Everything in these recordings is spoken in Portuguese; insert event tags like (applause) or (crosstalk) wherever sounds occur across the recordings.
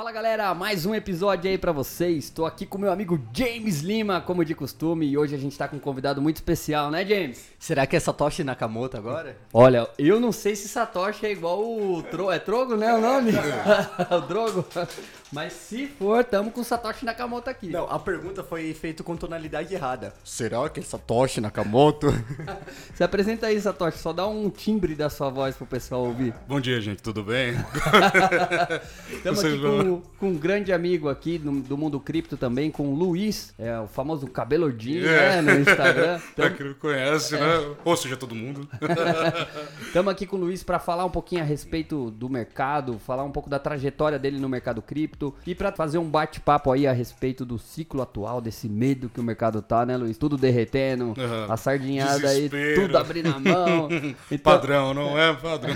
Fala galera, mais um episódio aí pra vocês. Estou aqui com meu amigo James Lima, como de costume, e hoje a gente tá com um convidado muito especial, né, James? Será que é Satoshi Nakamoto agora? Olha, eu não sei se Satoshi é igual o Tro... é Trogo, né, o nome? (laughs) (laughs) o Drogo. Mas se for, tamo com o Satoshi Nakamoto aqui. Não, a pergunta foi feita com tonalidade errada. Será que é Satoshi Nakamoto? (laughs) Se apresenta aí, Satoshi, só dá um timbre da sua voz pro pessoal ouvir. Bom dia, gente, tudo bem? (laughs) Estamos aqui com, com um grande amigo aqui do, do mundo cripto também, com o Luiz, é o famoso cabeludinho, É. né, no Instagram. (laughs) Pra quem não conhece, né? Ou seja, todo mundo. Estamos aqui com o Luiz para falar um pouquinho a respeito do mercado, falar um pouco da trajetória dele no mercado cripto e para fazer um bate-papo aí a respeito do ciclo atual, desse medo que o mercado tá, né, Luiz? Tudo derretendo, Uhum. a sardinhada aí, Desespero. tudo abrindo a mão. (laughs) Então, Padrão, não é padrão?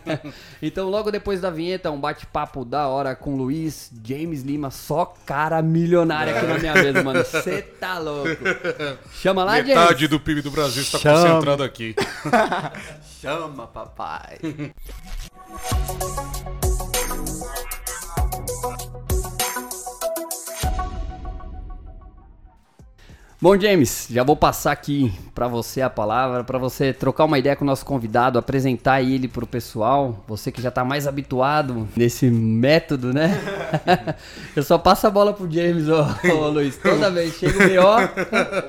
(laughs) então, logo depois da vinheta, um bate-papo da hora com o Luiz, James Lima, só cara milionário aqui na minha mesa, mano. Você tá louco. Chama lá, James. Metade do PIB do Brasil está Chama. concentrado aqui. (laughs) Chama, papai. Bom, James, já vou passar aqui pra você a palavra, pra você trocar uma ideia com o nosso convidado, apresentar ele pro pessoal. Você que já tá mais habituado nesse método, né? (laughs) Eu só passo a bola pro James, ô, ô Luiz. Toda vez chega o melhor.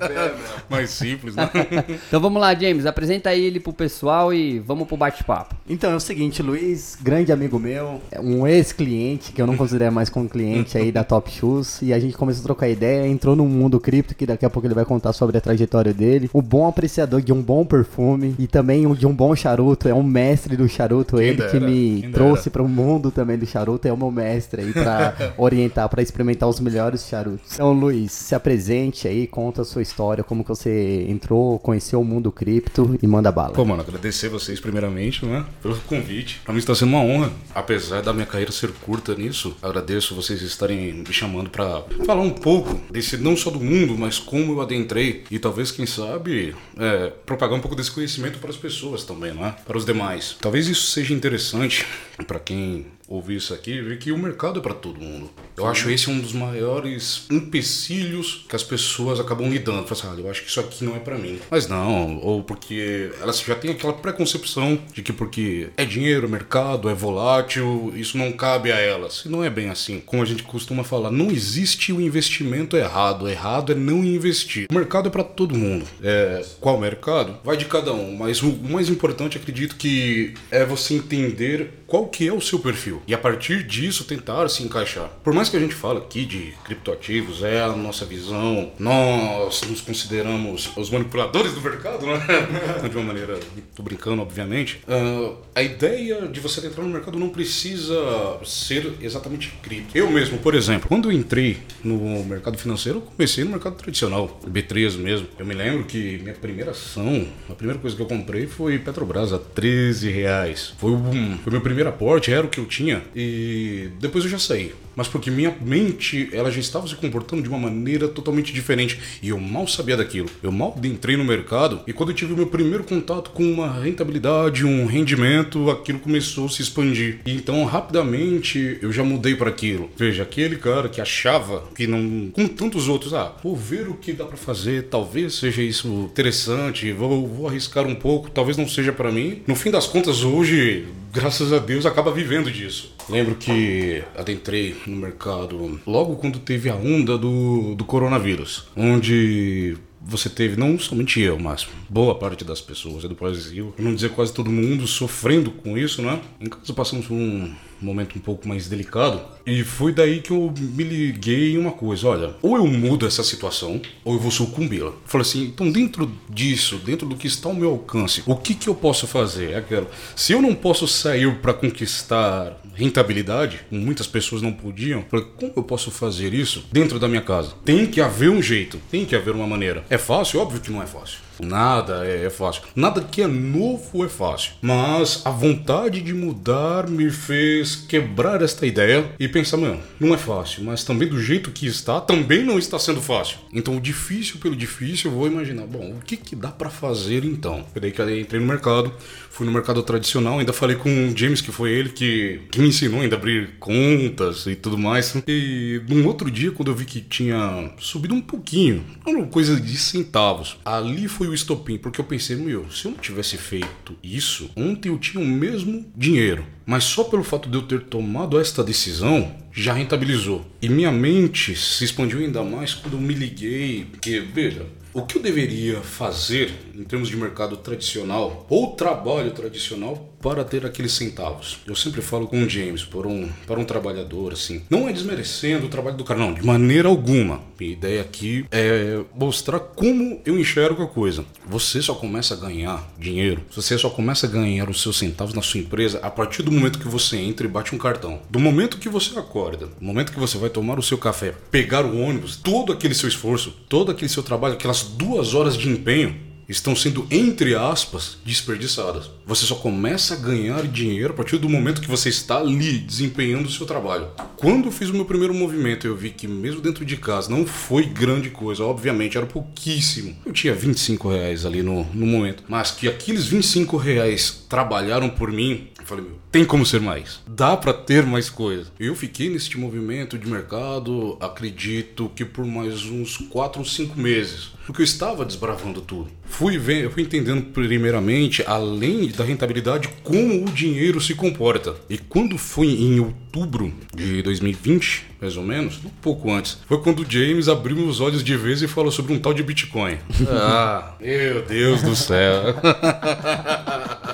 (laughs) Mais simples, né? (laughs) Então vamos lá, James, apresenta ele pro pessoal e vamos pro bate-papo. Então é o seguinte, Luiz, grande amigo meu, é um ex-cliente, que eu não considero mais como cliente aí da Top Shoes, e a gente começou a trocar ideia, entrou no mundo cripto, que daqui a pouco ele vai contar sobre a trajetória dele. O bom apreciador de um bom perfume e também um- de um bom charuto, é um mestre do charuto, Quem ele dera, que me trouxe para o mundo também do charuto, é o meu mestre aí pra (laughs) orientar, pra experimentar os melhores charutos. Então, Luiz, se apresente aí, conta a sua história, como que você entrou, conheceu o mundo cripto e manda bala. Pô, mano, agradecer vocês primeiramente, né? Pelo convite. Pra mim está sendo uma honra. Apesar da minha carreira ser curta nisso, agradeço vocês estarem me chamando pra falar um pouco desse, não só do mundo, mas como eu adentrei. E talvez, quem sabe, é, propagar um pouco desse conhecimento para as pessoas também, né? Para os demais. Talvez isso seja interessante pra quem ouvir isso aqui, ver que o mercado é para todo mundo. Eu acho esse um dos maiores empecilhos que as pessoas acabam lidando. Fala assim, ah, eu acho que isso aqui não é para mim. Mas não, ou porque elas já têm aquela preconcepção de que porque é dinheiro, mercado, é volátil, isso não cabe a elas. E não é bem assim. Como a gente costuma falar, não existe o investimento errado. Errado é não investir. O mercado é para todo mundo. É, qual mercado? Vai de cada um. Mas o mais importante, acredito que é você entender qual que é o seu perfil e a partir disso tentar se encaixar. Por mais que a gente fale aqui de criptoativos, é a nossa visão, nós nos consideramos os manipuladores do mercado, né? (laughs) de uma maneira, tô brincando, obviamente. Ah, a ideia de você entrar no mercado não precisa ser exatamente cripto. Eu mesmo, por exemplo, quando eu entrei no mercado financeiro, comecei no mercado tradicional, B3 mesmo. Eu me lembro que minha primeira ação, a primeira coisa que eu comprei foi Petrobras a 13 reais. Foi, um, meu primeiro aporte, era o que eu tinha. E depois eu já saí. Mas porque minha mente, ela já estava se comportando de uma maneira totalmente diferente. E eu mal sabia daquilo. Eu mal entrei no mercado. E quando eu tive o meu primeiro contato com uma rentabilidade, um rendimento, aquilo começou a se expandir. E então, rapidamente, eu já mudei para aquilo. Veja, aquele cara que achava que não. Com tantos outros, ah, vou ver o que dá para fazer. Talvez seja isso interessante. Vou, vou arriscar um pouco. Talvez não seja para mim. No fim das contas, hoje, graças a Deus, acaba vivendo disso. Lembro que adentrei no mercado logo quando teve a onda do, do coronavírus, onde você teve, não somente eu, mas boa parte das pessoas do Brasil, não dizer quase todo mundo, sofrendo com isso, né? Em casa passamos por um momento um pouco mais delicado. E foi daí que eu me liguei em uma coisa: olha, ou eu mudo essa situação, ou eu vou sucumbir-la. Falei assim, então dentro disso, dentro do que está ao meu alcance, o que, que eu posso fazer? É aquilo. Se eu não posso sair para conquistar rentabilidade, muitas pessoas não podiam, falei, como eu posso fazer isso dentro da minha casa? Tem que haver um jeito, tem que haver uma maneira. É fácil? Óbvio que não é fácil. Nada é, é fácil. Nada que é novo é fácil. Mas a vontade de mudar me fez quebrar esta ideia e pensar, mano, não é fácil, mas também do jeito que está, também não está sendo fácil. Então, o difícil pelo difícil, eu vou imaginar, bom, o que, que dá para fazer então? Foi daí que eu entrei no mercado, fui no mercado tradicional, ainda falei com o James, que foi ele que, que me ensinou ainda a abrir contas e tudo mais. E num outro dia, quando eu vi que tinha subido um pouquinho, coisa de centavos, ali foi o estopim, porque eu pensei, meu, se eu não tivesse feito isso, ontem eu tinha o mesmo dinheiro. Mas só pelo fato de eu ter tomado esta decisão, já rentabilizou. E minha mente se expandiu ainda mais quando eu me liguei, que, veja, o que eu deveria fazer em termos de mercado tradicional ou trabalho tradicional para ter aqueles centavos? Eu sempre falo com o James, por um, para um trabalhador, assim, não é desmerecendo o trabalho do cara, não, de maneira alguma. Minha ideia aqui é mostrar como eu enxergo a coisa. Você só começa a ganhar dinheiro, você só começa a ganhar os seus centavos na sua empresa a partir do momento que você entra e bate um cartão. Do momento que você acorda, do momento que você vai tomar o seu café, pegar o ônibus, todo aquele seu esforço, todo aquele seu trabalho, aquelas duas horas de empenho, estão sendo, entre aspas, desperdiçadas. Você só começa a ganhar dinheiro a partir do momento que você está ali desempenhando o seu trabalho. Quando eu fiz o meu primeiro movimento, eu vi que mesmo dentro de casa não foi grande coisa, obviamente, era pouquíssimo. Eu tinha 25 reais ali no, no momento, mas que aqueles 25 reais trabalharam por mim, falei, meu, tem como ser mais. Dá para ter mais coisa. Eu fiquei neste movimento de mercado, acredito que por mais uns 4 ou 5 meses, porque eu estava desbravando tudo. Fui, ver, fui entendendo primeiramente, além da rentabilidade, como o dinheiro se comporta. E quando foi em outubro de 2020, mais ou menos, um pouco antes, foi quando o James abriu meus olhos de vez e falou sobre um tal de Bitcoin. ah, meu Deus do céu. (laughs)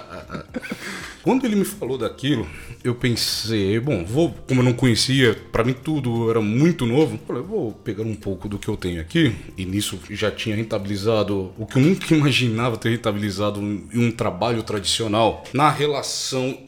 Quando ele me falou daquilo, eu pensei, bom, vou, como eu não conhecia, para mim tudo era muito novo, falei, vou pegar um pouco do que eu tenho aqui, e nisso já tinha rentabilizado o que eu nunca (laughs) imaginava ter rentabilizado em um trabalho tradicional, na relação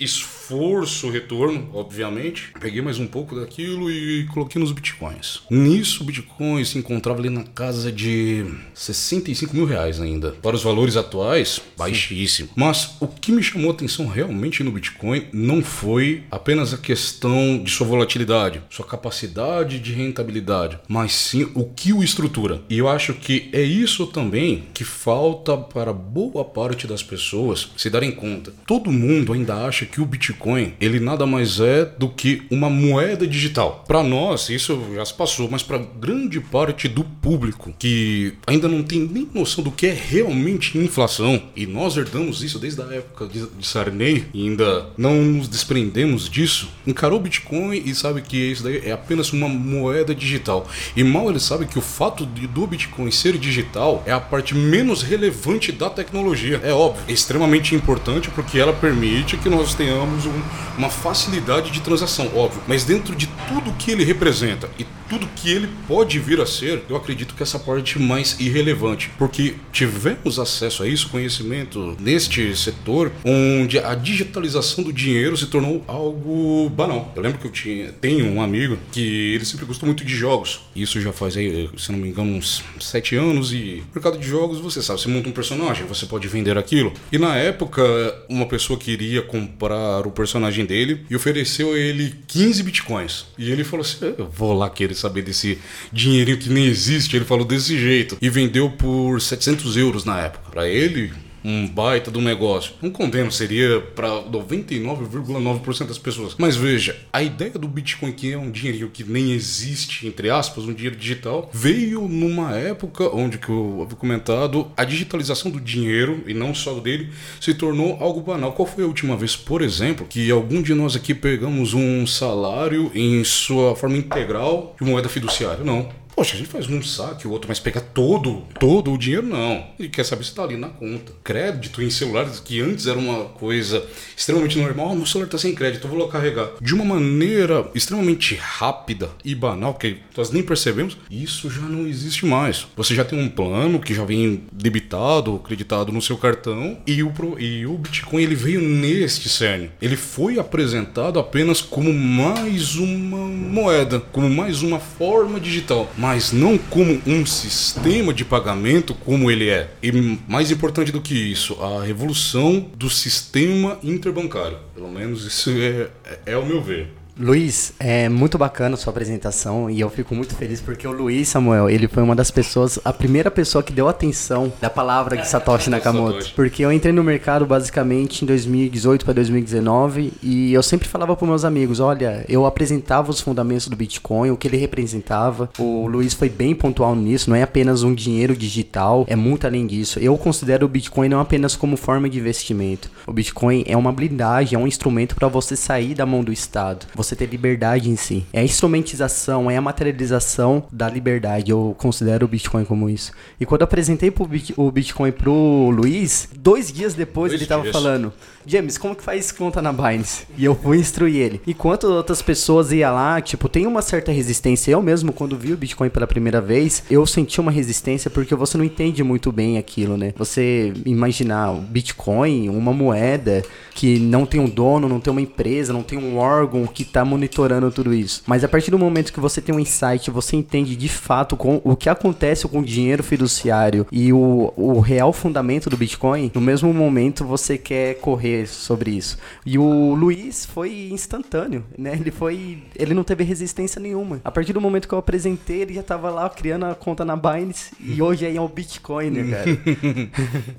esforço-retorno, obviamente. Peguei mais um pouco daquilo e coloquei nos bitcoins. Nisso, o bitcoin se encontrava ali na casa de 65 mil reais ainda. Para os valores atuais, baixíssimo. Mas o que me chamou a atenção realmente no bitcoin não foi apenas a questão de sua volatilidade, sua capacidade de rentabilidade, mas sim o que o estrutura. E eu acho que é isso também que falta para boa parte das pessoas se darem conta. Todo mundo ainda acha que o Bitcoin ele nada mais é do que uma moeda digital. Para nós isso já se passou, mas para grande parte do público que ainda não tem nem noção do que é realmente inflação e nós herdamos isso desde a época de Sarney e ainda não nos desprendemos disso, encarou o Bitcoin e sabe que isso daí é apenas uma moeda digital. E mal ele sabe que o fato de, do Bitcoin ser digital é a parte menos relevante da tecnologia. É óbvio, é extremamente importante porque ela permite que nós tenhamos um, uma facilidade de transação, óbvio. Mas dentro de tudo que ele representa e tudo que ele pode vir a ser, eu acredito que essa parte mais irrelevante, porque tivemos acesso a isso, conhecimento neste setor, onde a digitalização do dinheiro se tornou algo banal. Eu lembro que eu tinha, tenho um amigo que ele sempre gostou muito de jogos. Isso já faz aí, se não me engano, uns sete anos e mercado de jogos, você sabe, você monta um personagem, você pode vender aquilo. E na época, uma pessoa queria comprar o personagem dele e ofereceu a ele 15 bitcoins. E ele falou assim: "Eu vou lá querer saber desse dinheirinho que nem existe". Ele falou desse jeito e vendeu por 700 euros na época. Para ele, um baita do negócio. Não condeno, seria para 99,9% das pessoas. Mas veja, a ideia do Bitcoin, que é um dinheiro que nem existe, entre aspas, um dinheiro digital, veio numa época onde, que eu havia comentado, a digitalização do dinheiro, e não só dele, se tornou algo banal. Qual foi a última vez, por exemplo, que algum de nós aqui pegamos um salário em sua forma integral de moeda fiduciária? Não. Poxa, a gente faz um saque, o outro, mas pega todo, todo o dinheiro, não. Ele quer saber se está ali na conta. Crédito em celulares, que antes era uma coisa extremamente normal. Oh, meu celular está sem crédito, vou lá carregar. De uma maneira extremamente rápida e banal, que nós nem percebemos, isso já não existe mais. Você já tem um plano que já vem debitado, creditado no seu cartão, e o, e o Bitcoin ele veio neste cerne. Ele foi apresentado apenas como mais uma moeda, como mais uma forma digital mas não como um sistema de pagamento como ele é. E mais importante do que isso, a revolução do sistema interbancário. Pelo menos isso é, é, é o meu ver. Luiz, é muito bacana a sua apresentação e eu fico muito feliz porque o Luiz Samuel, ele foi uma das pessoas, a primeira pessoa que deu atenção da palavra de Satoshi (laughs) Nakamoto. Porque eu entrei no mercado basicamente em 2018 para 2019 e eu sempre falava para meus amigos, olha, eu apresentava os fundamentos do Bitcoin, o que ele representava. O Luiz foi bem pontual nisso, não é apenas um dinheiro digital, é muito além disso. Eu considero o Bitcoin não apenas como forma de investimento. O Bitcoin é uma blindagem, é um instrumento para você sair da mão do Estado. Você ter liberdade em si. É a instrumentização, é a materialização da liberdade. Eu considero o Bitcoin como isso. E quando eu apresentei o Bitcoin pro Luiz, dois dias depois Dois ele tava dias. falando: James, como que faz conta na Binance? E eu fui instruir ele. Enquanto outras pessoas iam lá, tipo, tem uma certa resistência. Eu mesmo, quando vi o Bitcoin pela primeira vez, eu senti uma resistência porque você não entende muito bem aquilo, né? Você imaginar o Bitcoin, uma moeda que não tem um dono, não tem uma empresa, não tem um órgão que tá monitorando tudo isso. Mas a partir do momento que você tem um insight, você entende de fato com o que acontece com o dinheiro fiduciário e o, o real fundamento do Bitcoin, no mesmo momento você quer correr sobre isso. E o Luiz foi instantâneo, né? Ele foi, ele não teve resistência nenhuma. A partir do momento que eu apresentei, ele já tava lá criando a conta na Binance e hoje aí é o Bitcoin, né, cara?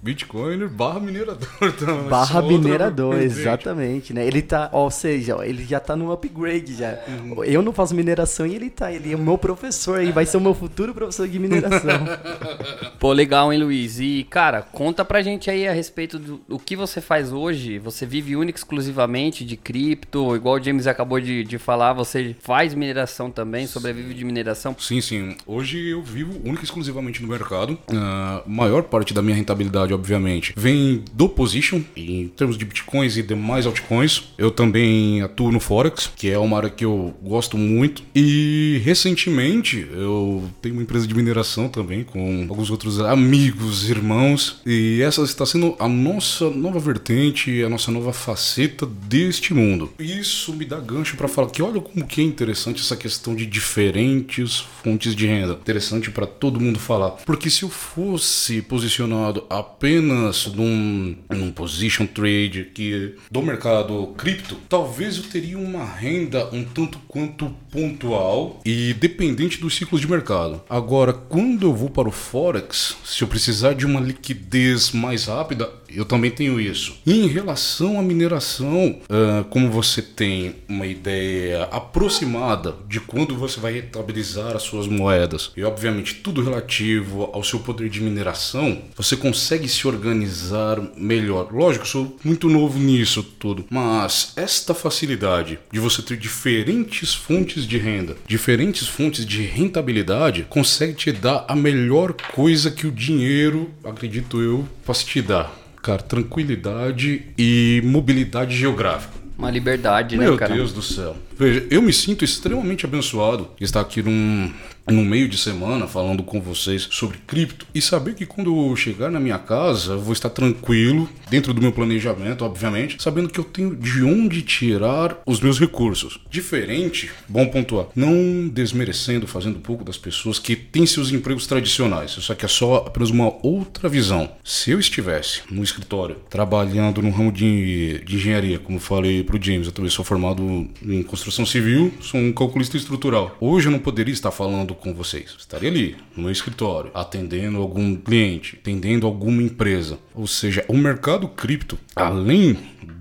Bitcoiner barra minerador. (laughs) Então, Barra essa outra minerador, exatamente, né? Ele tá, ou seja, ele já tá no upgrade já. Uhum. Eu não faço mineração e ele tá, ele é o meu professor aí, vai ser o meu futuro professor de mineração. (laughs) Pô, legal, hein, Luiz? E, cara, conta pra gente aí a respeito do, do que você faz hoje. Você vive única e exclusivamente de cripto, igual o James acabou de, de falar, você faz mineração também, sobrevive de mineração. Sim, sim. Hoje eu vivo única e exclusivamente no mercado. A maior parte da minha rentabilidade, obviamente, vem do position, em termos de bitcoins e demais altcoins. Eu também atuo no Forex, que é uma área que eu gosto muito. E recentemente eu tenho uma empresa de mineração também, com alguns outros amigos, irmãos. E essa está sendo a nossa nova vertente, a nossa nova faceta deste mundo. Isso me dá gancho para falar que olha como que é interessante essa questão de diferentes fontes de renda. Interessante para todo mundo falar. Porque se eu fosse posicionado apenas num, num position trade que do mercado cripto, talvez eu teria uma renda um tanto quanto pontual e dependente dos ciclos de mercado. Agora, quando eu vou para o forex, se eu precisar de uma liquidez mais rápida, eu também tenho isso. E em relação à mineração, ah, como você tem uma ideia aproximada de quando você vai rentabilizar as suas moedas, e obviamente tudo relativo ao seu poder de mineração, você consegue se organizar melhor. Lógico, sou muito novo nisso tudo, mas esta facilidade de você ter diferentes fontes de renda, diferentes fontes de rentabilidade, consegue te dar a melhor coisa que o dinheiro, acredito eu, possa te dar. Cara, tranquilidade e mobilidade geográfica. Uma liberdade, né, Meu cara? Deus do céu. Veja, eu me sinto extremamente abençoado de estar aqui num, num meio de semana falando com vocês sobre cripto e saber que quando eu chegar na minha casa eu vou estar tranquilo, dentro do meu planejamento, obviamente, sabendo que eu tenho de onde tirar os meus recursos. Diferente, bom pontuar, não desmerecendo, fazendo pouco das pessoas que têm seus empregos tradicionais. Isso aqui é só apenas uma outra visão. Se eu estivesse no escritório trabalhando no ramo de, de engenharia, como falei pro James, eu também sou formado em construção civil, sou um calculista estrutural. Hoje eu não poderia estar falando com vocês. Estaria ali, no meu escritório, atendendo algum cliente, atendendo alguma empresa. Ou seja, o mercado cripto, além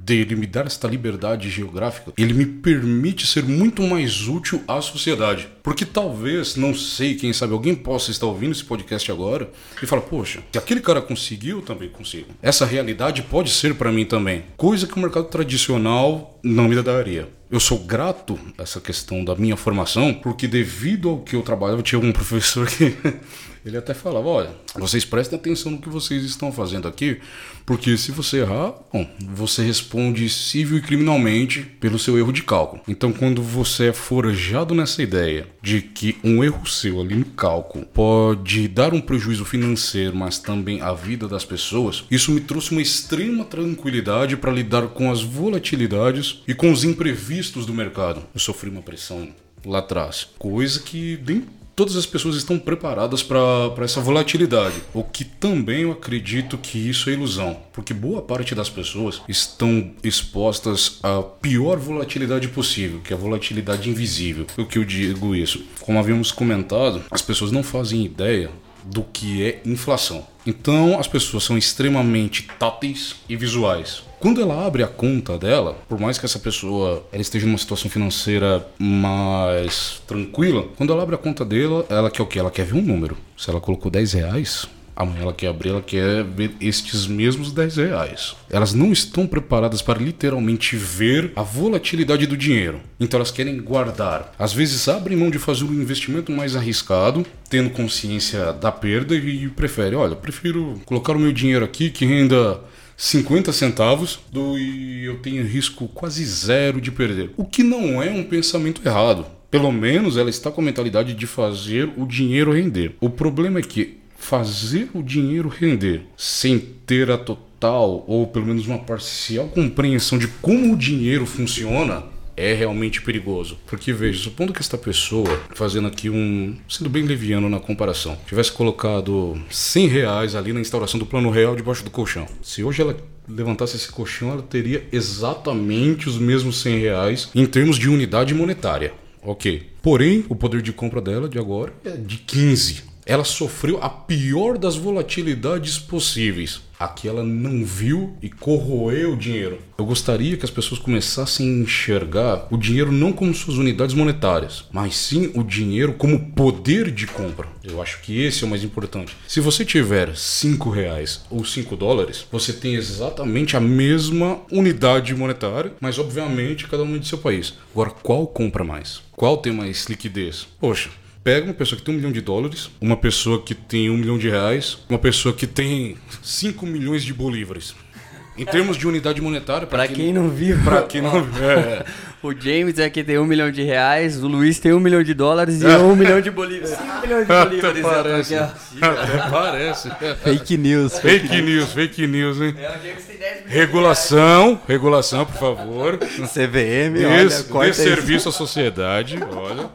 dele me dar esta liberdade geográfica, ele me permite ser muito mais útil à sociedade. Porque talvez, não sei, quem sabe alguém possa estar ouvindo esse podcast agora e falar, poxa, se aquele cara conseguiu, eu também consigo. Essa realidade pode ser para mim também. Coisa que o mercado tradicional não me daria. Eu sou grato a essa questão da minha formação, porque devido ao que eu trabalhava, tinha um professor que (laughs) ele até falava, olha, vocês prestem atenção no que vocês estão fazendo aqui, porque se você errar, bom, você responde civil e criminalmente pelo seu erro de cálculo. Então, quando você é forjado nessa ideia de que um erro seu ali no cálculo pode dar um prejuízo financeiro, mas também a vida das pessoas, isso me trouxe uma extrema tranquilidade para lidar com as volatilidades e com os imprevistos do mercado. Eu sofri uma pressão lá atrás, coisa que nem todas as pessoas estão preparadas para essa volatilidade. O que também eu acredito que isso é ilusão, porque boa parte das pessoas estão expostas à pior volatilidade possível, que é a volatilidade invisível. O que eu digo isso? Como havíamos comentado, as pessoas não fazem ideia do que é inflação. Então as pessoas são extremamente táteis e visuais. Quando ela abre a conta dela, por mais que essa pessoa ela esteja numa situação financeira mais tranquila, quando ela abre a conta dela, ela quer o que? Ela quer ver um número. Se ela colocou 10 reais, Amanhã ela quer abrir, ela quer ver estes mesmos 10 reais. Elas não estão preparadas para literalmente ver a volatilidade do dinheiro. Então elas querem guardar. Às vezes abrem mão de fazer um investimento mais arriscado, tendo consciência da perda e prefere, olha, prefiro colocar o meu dinheiro aqui que renda 50 centavos do e eu tenho risco quase zero de perder. O que não é um pensamento errado. Pelo menos ela está com a mentalidade de fazer o dinheiro render. O problema é que fazer o dinheiro render sem ter a total ou pelo menos uma parcial compreensão de como o dinheiro funciona é realmente perigoso. Porque veja, supondo que esta pessoa, fazendo aqui um. sendo bem leviano na comparação, tivesse colocado 100 reais ali na instauração do plano real debaixo do colchão. Se hoje ela levantasse esse colchão, ela teria exatamente os mesmos 100 reais em termos de unidade monetária. Ok. Porém, o poder de compra dela de agora é de 15 ela sofreu a pior das volatilidades possíveis. Aqui ela não viu e corroeu o dinheiro. Eu gostaria que as pessoas começassem a enxergar o dinheiro não como suas unidades monetárias, mas sim o dinheiro como poder de compra. Eu acho que esse é o mais importante. Se você tiver 5 reais ou 5 dólares, você tem exatamente a mesma unidade monetária, mas obviamente cada um é de seu país. Agora, qual compra mais? Qual tem mais liquidez? Poxa, pega uma pessoa que tem um milhão de dólares, uma pessoa que tem um milhão de reais, uma pessoa que tem 5 milhões de bolívares. Em termos de unidade monetária, para quem, quem, não viu, para quem não (laughs) viu, é. O James é que tem um milhão de reais, o Luiz tem um milhão de dólares e um milhão de bolívares. Cinco milhões de bolívares. parece. Até (laughs) parece. Fake news. Fake, fake news, fake news, hein? É, o James tem 10 milhões Regulação, regulação, por favor. CVM, Des, olha, dê serviço à sociedade, olha.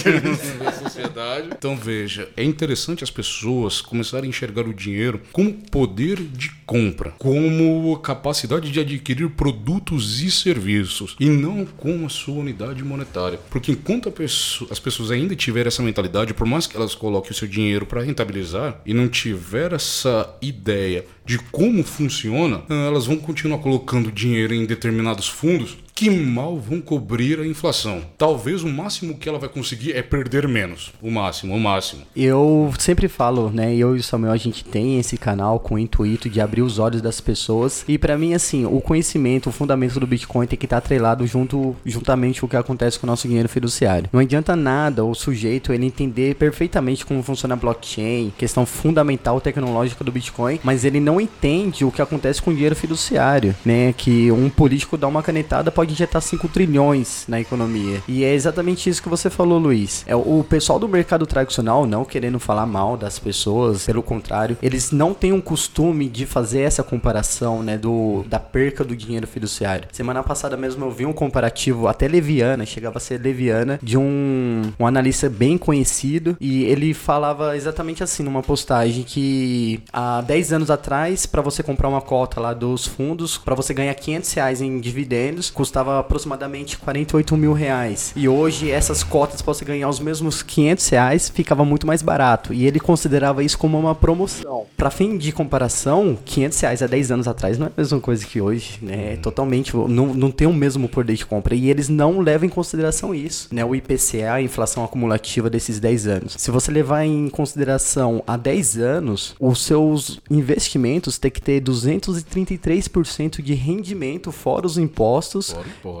serviço à sociedade. Então veja, é interessante as pessoas começarem a enxergar o dinheiro como poder de compra, como capacidade de adquirir produtos e serviços, e não com a sua unidade monetária. Porque enquanto pessoa, as pessoas ainda tiverem essa mentalidade, por mais que elas coloquem o seu dinheiro para rentabilizar e não tiver essa ideia de como funciona, elas vão continuar colocando dinheiro em determinados fundos que mal vão cobrir a inflação. Talvez o máximo que ela vai conseguir é perder menos. O máximo, o máximo. Eu sempre falo, né? Eu e o Samuel, a gente tem esse canal com o intuito de abrir os olhos das pessoas. E para mim, assim, o conhecimento, o fundamento do Bitcoin tem que estar atrelado junto, juntamente com o que acontece com o nosso dinheiro fiduciário. Não adianta nada o sujeito ele entender perfeitamente como funciona a blockchain, questão fundamental tecnológica do Bitcoin, mas ele não entende o que acontece com o dinheiro fiduciário, né? Que um político dá uma canetada pode injetar 5 trilhões na economia. E é exatamente isso que você falou, Luiz. É o pessoal do mercado tradicional, não querendo falar mal das pessoas, pelo contrário, eles não têm um costume de fazer essa comparação, né, do da perca do dinheiro fiduciário. Semana passada mesmo eu vi um comparativo até leviana, chegava a ser leviana, de um, um analista bem conhecido e ele falava exatamente assim numa postagem que há 10 anos atrás, para você comprar uma cota lá dos fundos, para você ganhar 500 reais em dividendos, custava custava aproximadamente 48 mil reais. E hoje essas cotas para você ganhar os mesmos 500 reais ficava muito mais barato. E ele considerava isso como uma promoção. Para fim de comparação, 500 reais há 10 anos atrás não é a mesma coisa que hoje, né? É totalmente, não, não tem o mesmo poder de compra. E eles não levam em consideração isso, né? O IPCA, a inflação acumulativa desses 10 anos. Se você levar em consideração há 10 anos, os seus investimentos têm que ter 233% de rendimento fora os impostos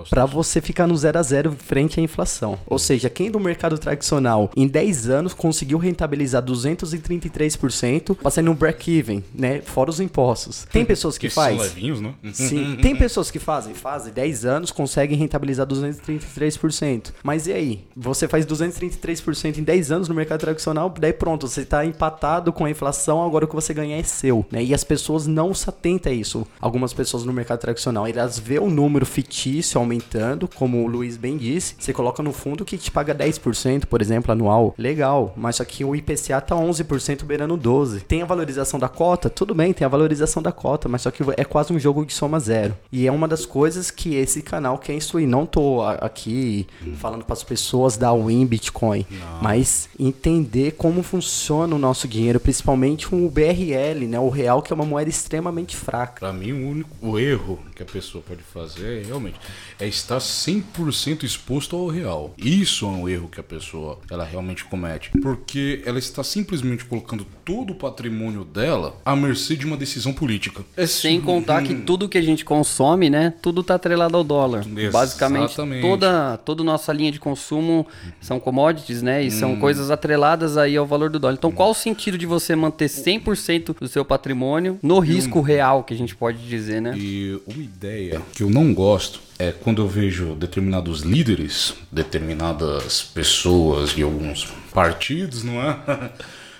para você ficar no zero a zero frente à inflação. Ou seja, quem do mercado tradicional em 10 anos conseguiu rentabilizar 233%, passando um break-even, né? Fora os impostos. Tem (laughs) pessoas que, que fazem. levinhos, né? Sim. (laughs) Tem pessoas que fazem, fazem 10 anos, conseguem rentabilizar 233%. Mas e aí? Você faz 233% em 10 anos no mercado tradicional, daí pronto, você está empatado com a inflação, agora o que você ganhar é seu, né? E as pessoas não se atentam a isso. Algumas pessoas no mercado tradicional, elas vê o número fictício difícil aumentando, como o Luiz bem disse. Você coloca no fundo que te paga 10%, por exemplo, anual. Legal, mas só que o IPCA tá 11% beirando 12. Tem a valorização da cota? Tudo bem, tem a valorização da cota, mas só que é quase um jogo de soma zero. E é uma das coisas que esse canal quer instruir. Não tô aqui falando para as pessoas da Win Bitcoin, Não. mas entender como funciona o nosso dinheiro, principalmente com o BRL, né, o real que é uma moeda extremamente fraca. Para mim, o único o erro que a pessoa pode fazer é realmente é estar 100% exposto ao real. Isso é um erro que a pessoa ela realmente comete, porque ela está simplesmente colocando todo o patrimônio dela à mercê de uma decisão política. É Sem contar que tudo que a gente consome, né, tudo está atrelado ao dólar. Exatamente. Basicamente toda toda nossa linha de consumo são commodities, né, e hum. são coisas atreladas aí ao valor do dólar. Então, qual o sentido de você manter 100% do seu patrimônio no risco real, que a gente pode dizer, né? E uma ideia que eu não gosto é quando eu vejo determinados líderes, determinadas pessoas de alguns partidos, não é?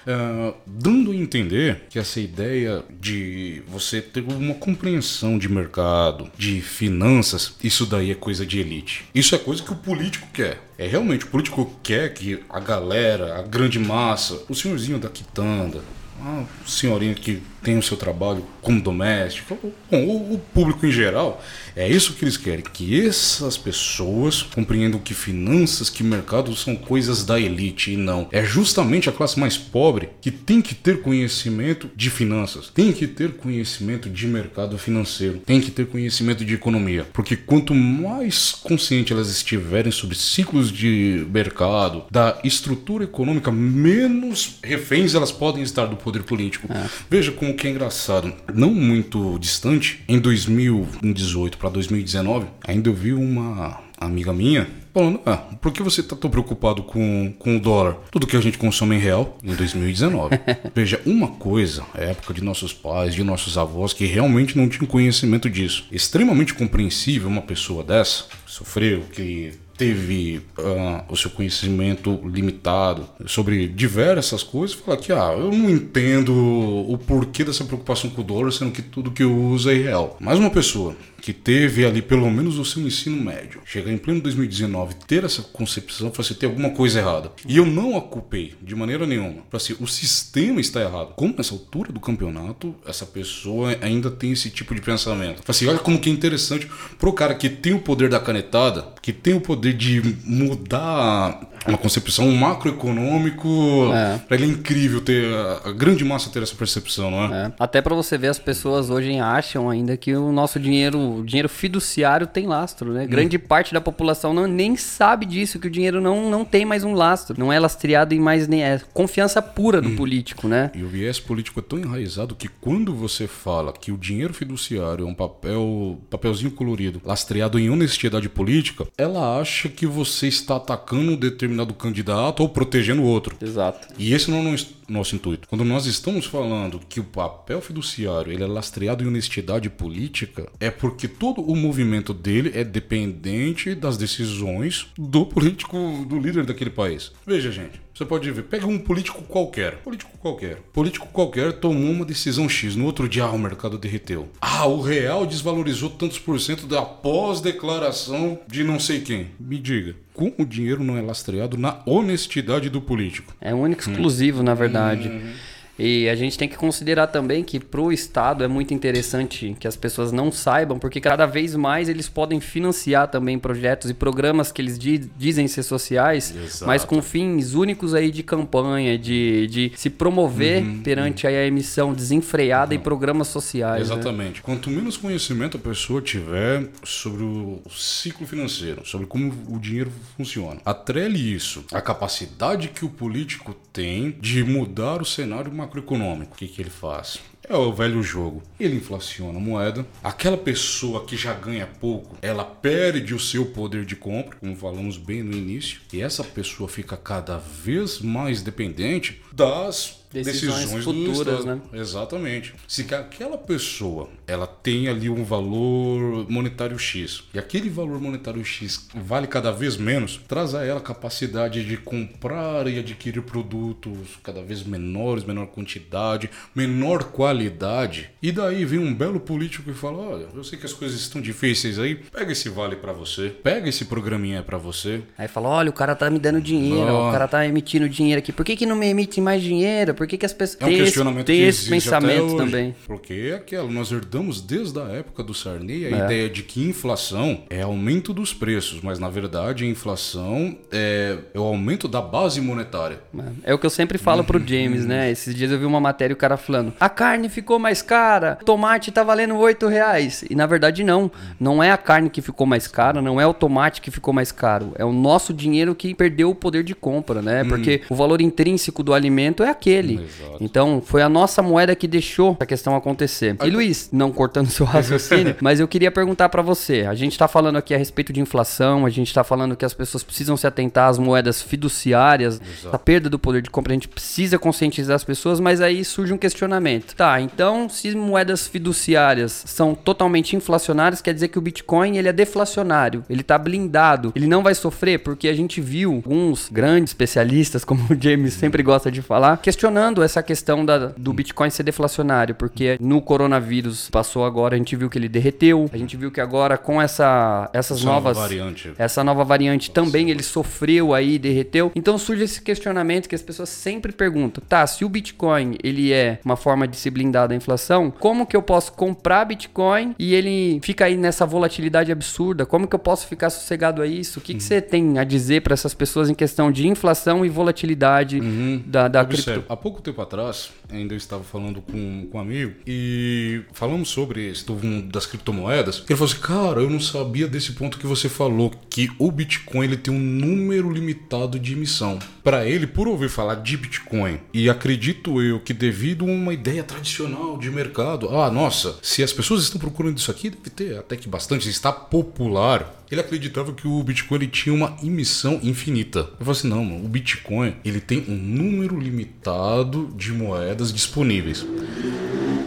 Uh, (laughs) dando a entender que essa ideia de você ter uma compreensão de mercado, de finanças, isso daí é coisa de elite. Isso é coisa que o político quer. É realmente o político quer que a galera, a grande massa, o senhorzinho da quitanda, a senhorinha que tem o seu trabalho como doméstico, bom, o, o, público em geral, é isso que eles querem, que essas pessoas compreendam que finanças, que mercado são coisas da elite e não. É justamente a classe mais pobre que tem que ter conhecimento de finanças, tem que ter conhecimento de mercado financeiro, tem que ter conhecimento de economia, porque quanto mais consciente elas estiverem sobre ciclos de mercado, da estrutura econômica, menos reféns elas podem estar do poder político. É. Veja como que é engraçado. Não muito distante, em 2018 para 2019, ainda eu vi uma amiga minha falando: ah, por que você está tão preocupado com, com o dólar? Tudo que a gente consome em real em 2019. (laughs) Veja, uma coisa, a época de nossos pais, de nossos avós, que realmente não tinham conhecimento disso. Extremamente compreensível uma pessoa dessa, sofreu, que teve uh, o seu conhecimento limitado sobre diversas coisas, falar que ah, eu não entendo o porquê dessa preocupação com o dólar, sendo que tudo que eu uso é real. Mas uma pessoa que teve ali pelo menos o seu ensino médio, chegar em pleno 2019, ter essa concepção, para assim, ter alguma coisa errada. E eu não a culpei de maneira nenhuma. Para assim, o sistema está errado. Como nessa altura do campeonato, essa pessoa ainda tem esse tipo de pensamento. Para assim, olha como que é interessante pro cara que tem o poder da canetada, que tem o poder de mudar uma concepção macroeconômico. É. Pra ele é incrível ter a, a, grande massa ter essa percepção, não é? é. Até para você ver, as pessoas hoje acham ainda que o nosso dinheiro, o dinheiro fiduciário tem lastro, né? Hum. Grande parte da população não, nem sabe disso, que o dinheiro não, não tem mais um lastro. Não é lastreado em mais nem. É confiança pura do hum. político, né? E o viés político é tão enraizado que quando você fala que o dinheiro fiduciário é um papel, papelzinho colorido, lastreado em honestidade política, ela acha que você está atacando um determinado determinado candidato ou protegendo o outro. Exato. E esse não é o nosso intuito. Quando nós estamos falando que o papel fiduciário ele é lastreado em honestidade política, é porque todo o movimento dele é dependente das decisões do político, do líder daquele país. Veja, gente. Você pode ver, pega um político qualquer, político qualquer, político qualquer tomou uma decisão X, no outro dia ah, o mercado derreteu. Ah, o real desvalorizou tantos por cento da pós-declaração de não sei quem. Me diga, como o dinheiro não é lastreado na honestidade do político? É único exclusivo, hum. na verdade. Hum. E a gente tem que considerar também que para o Estado é muito interessante que as pessoas não saibam, porque cada vez mais eles podem financiar também projetos e programas que eles di dizem ser sociais, Exato. mas com fins únicos aí de campanha, de, de se promover uhum, perante uhum. a emissão desenfreada uhum. e programas sociais. Né? Exatamente. Né? Quanto menos conhecimento a pessoa tiver sobre o ciclo financeiro, sobre como o dinheiro funciona, atrele isso à capacidade que o político tem de mudar o cenário macroeconômico. O que, que ele faz? É o velho jogo. Ele inflaciona a moeda. Aquela pessoa que já ganha pouco, ela perde o seu poder de compra, como falamos bem no início. E essa pessoa fica cada vez mais dependente das Decisões futuras, né? Exatamente. Se que aquela pessoa ela tem ali um valor monetário X e aquele valor monetário X vale cada vez menos, traz a ela a capacidade de comprar e adquirir produtos cada vez menores, menor quantidade, menor qualidade. E daí vem um belo político que fala: Olha, eu sei que as coisas estão difíceis aí, pega esse vale para você, pega esse programinha para você. Aí fala: Olha, o cara tá me dando dinheiro, oh. o cara tá emitindo dinheiro aqui, por que, que não me emite mais dinheiro? Por que, que as pessoas. É um tem questionamento esse, tem esse pensamento também. Porque é aquilo, nós herdamos desde a época do Sarney a é. ideia de que inflação é aumento dos preços, mas na verdade a inflação é, é o aumento da base monetária. É, é o que eu sempre falo pro James, né? Esses dias eu vi uma matéria e o cara falando: a carne ficou mais cara, o tomate tá valendo 8 reais. E na verdade não. Não é a carne que ficou mais cara, não é o tomate que ficou mais caro. É o nosso dinheiro que perdeu o poder de compra, né? Hum. Porque o valor intrínseco do alimento é aquele. Exato. Então foi a nossa moeda que deixou a questão acontecer. E Luiz, não cortando seu (laughs) raciocínio, mas eu queria perguntar para você. A gente tá falando aqui a respeito de inflação, a gente tá falando que as pessoas precisam se atentar às moedas fiduciárias, Exato. a perda do poder de compra, a gente precisa conscientizar as pessoas, mas aí surge um questionamento. Tá, então se moedas fiduciárias são totalmente inflacionárias, quer dizer que o Bitcoin ele é deflacionário, ele tá blindado, ele não vai sofrer, porque a gente viu alguns grandes especialistas, (laughs) como o James sempre gosta de falar, questionando essa questão da, do Bitcoin ser deflacionário, porque no coronavírus passou agora, a gente viu que ele derreteu, a gente viu que agora com essa, essas essa novas. Nova variante. Essa nova variante também ele sofreu aí, derreteu. Então surge esse questionamento que as pessoas sempre perguntam: tá, se o Bitcoin ele é uma forma de se blindar da inflação, como que eu posso comprar Bitcoin e ele fica aí nessa volatilidade absurda? Como que eu posso ficar sossegado a isso? O que, que você tem a dizer para essas pessoas em questão de inflação e volatilidade uhum. da, da cripto? Pouco tempo atrás, ainda estava falando com, com um amigo e falamos sobre esse das criptomoedas. Ele falou assim: Cara, eu não sabia desse ponto que você falou, que o Bitcoin ele tem um número limitado de emissão. Para ele, por ouvir falar de Bitcoin, e acredito eu que devido a uma ideia tradicional de mercado, ah, nossa, se as pessoas estão procurando isso aqui, deve ter até que bastante, está popular. Ele acreditava que o Bitcoin ele tinha uma emissão infinita. Eu falei assim, não, mano, o Bitcoin ele tem um número limitado de moedas disponíveis.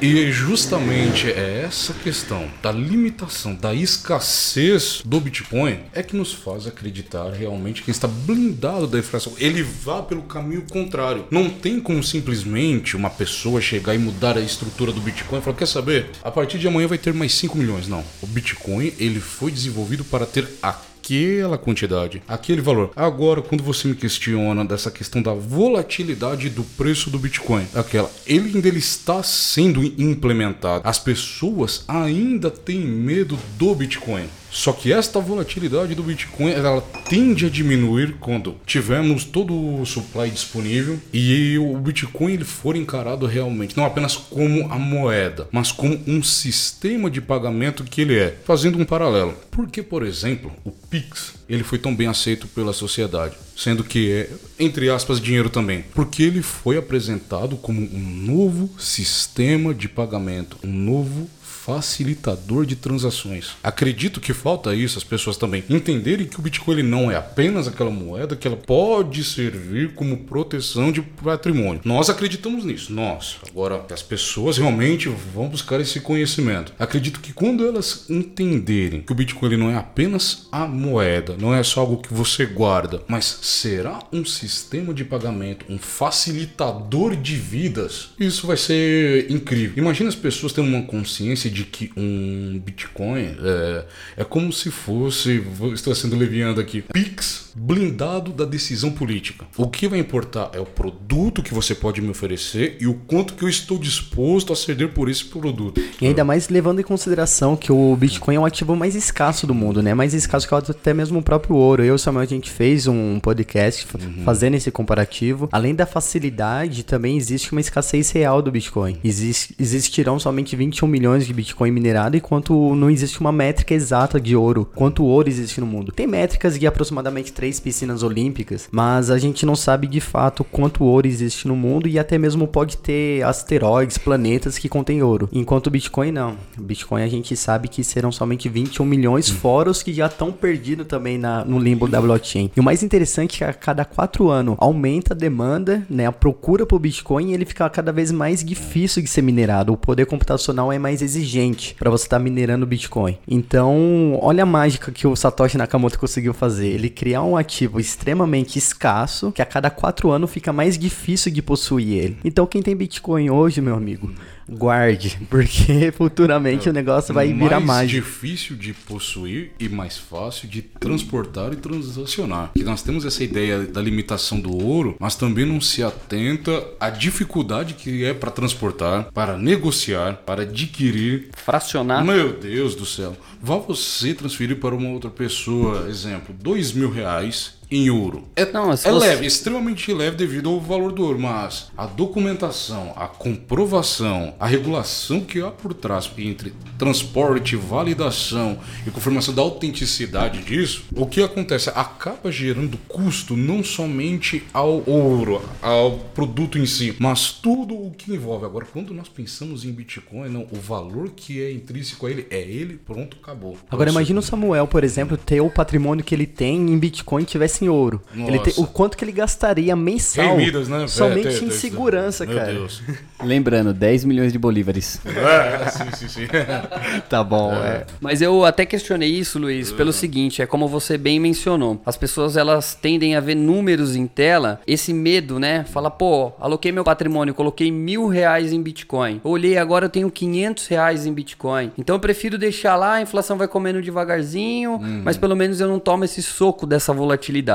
E justamente é essa questão da limitação, da escassez do Bitcoin é que nos faz acreditar realmente que está blindado da inflação. Ele vá pelo caminho contrário. Não tem como simplesmente uma pessoa chegar e mudar a estrutura do Bitcoin e falar: quer saber? A partir de amanhã vai ter mais 5 milhões. Não. O Bitcoin ele foi desenvolvido para ter a aquela quantidade, aquele valor. Agora, quando você me questiona dessa questão da volatilidade do preço do Bitcoin, aquela, ele ainda ele está sendo implementado. As pessoas ainda têm medo do Bitcoin. Só que esta volatilidade do Bitcoin ela tende a diminuir quando tivermos todo o supply disponível e o Bitcoin ele for encarado realmente não apenas como a moeda, mas como um sistema de pagamento que ele é. Fazendo um paralelo, porque por exemplo o Pix ele foi tão bem aceito pela sociedade, sendo que é entre aspas dinheiro também, porque ele foi apresentado como um novo sistema de pagamento, um novo facilitador de transações. Acredito que falta isso as pessoas também entenderem que o Bitcoin ele não é apenas aquela moeda que ela pode servir como proteção de patrimônio. Nós acreditamos nisso, nós. Agora as pessoas realmente vão buscar esse conhecimento. Acredito que quando elas entenderem que o Bitcoin ele não é apenas a moeda, não é só algo que você guarda, mas será um sistema de pagamento, um facilitador de vidas, isso vai ser incrível. Imagina as pessoas tendo uma consciência de que um Bitcoin é, é como se fosse, estou sendo leviando aqui, Pix blindado da decisão política. O que vai importar é o produto que você pode me oferecer e o quanto que eu estou disposto a ceder por esse produto. E ainda mais levando em consideração que o Bitcoin é um ativo mais escasso do mundo, né? Mais escasso que até mesmo o próprio ouro. Eu e o Samuel, a gente fez um podcast uhum. fazendo esse comparativo. Além da facilidade, também existe uma escassez real do Bitcoin. Existe, existirão somente 21 milhões de Bitcoin minerado, enquanto não existe uma métrica exata de ouro, quanto ouro existe no mundo. Tem métricas de aproximadamente três piscinas olímpicas, mas a gente não sabe de fato quanto ouro existe no mundo e até mesmo pode ter asteroides, planetas que contêm ouro. Enquanto o Bitcoin não. O Bitcoin a gente sabe que serão somente 21 milhões, fora os que já estão perdidos também na, no limbo da blockchain. E o mais interessante é que a cada quatro anos aumenta a demanda, né, a procura por Bitcoin e ele fica cada vez mais difícil de ser minerado. O poder computacional é mais exigente para você estar tá minerando Bitcoin. Então, olha a mágica que o Satoshi Nakamoto conseguiu fazer. Ele criar um ativo extremamente escasso que a cada quatro anos fica mais difícil de possuir ele. Então, quem tem Bitcoin hoje, meu amigo, guarde, (laughs) porque futuramente o negócio vai virar mais mágico. difícil de possuir e mais fácil de transportar e transacionar. Que nós temos essa ideia da limitação do ouro, mas também não se atenta à dificuldade que é para transportar, para negociar, para adquirir. Fracionar. Meu Deus do céu. Vá você transferir para uma outra pessoa, exemplo, dois mil reais em ouro. É, Não, é você- leve, extremamente leve devido ao valor do ouro, mas a documentação, a comprovação, a regulação que há por trás entre transporte, validação e confirmação da autenticidade disso, o que acontece? Acaba gerando custo não somente ao ouro, ao produto em si, mas tudo o que envolve. Agora, quando nós pensamos em Bitcoin, não, o valor que é intrínseco a ele é ele, pronto, acabou. Agora imagina o Samuel, por exemplo, ter o patrimônio que ele tem em Bitcoin tivesse em ouro. Ele tem- Nossa. o quanto que ele gastaria mensal Remidas, né? somente É, em tem- tem- segurança, Meu cara. Deus. (laughs) Lembrando, 10 milhões de bolívares. É, sim, sim, sim. (laughs) Tá bom, é. Mas eu até questionei isso, Luiz, pelo seguinte, é como você bem mencionou. As pessoas elas tendem a ver números em tela, esse medo, né? Fala, pô, aloquei meu patrimônio, coloquei mil reais em Bitcoin. Olhei agora eu tenho 500 reais em Bitcoin. Então eu prefiro deixar lá, a inflação vai comendo devagarzinho, mas pelo menos eu não tomo esse soco dessa volatilidade.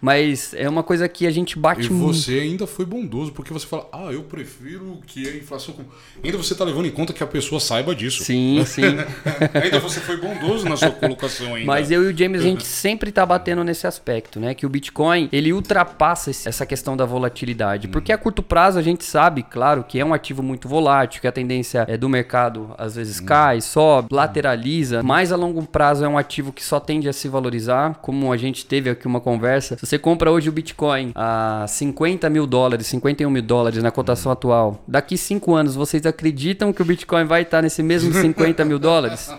Mas é uma coisa que a gente bate E muito. você ainda foi bondoso, porque você fala, ah, eu prefiro que a inflação. com-" Ainda você tá levando em conta que a pessoa saiba disso. Sim, sim. (laughs) ainda você foi bondoso na sua colocação ainda. Mas eu e o James, a gente sempre tá batendo nesse aspecto, né? Que o Bitcoin, ele ultrapassa essa questão da volatilidade. Porque a curto prazo a gente sabe, claro, que é um ativo muito volátil, que a tendência é do mercado às vezes cai, sobe, lateraliza. Mas a longo prazo é um ativo que só tende a se valorizar. Como a gente teve aqui uma conversa, se você compra hoje o Bitcoin a 50 mil dólares, 51 mil dólares na cotação atual, daqui cinco anos vocês acreditam que o Bitcoin vai estar nesse mesmo (laughs) 50 mil dólares?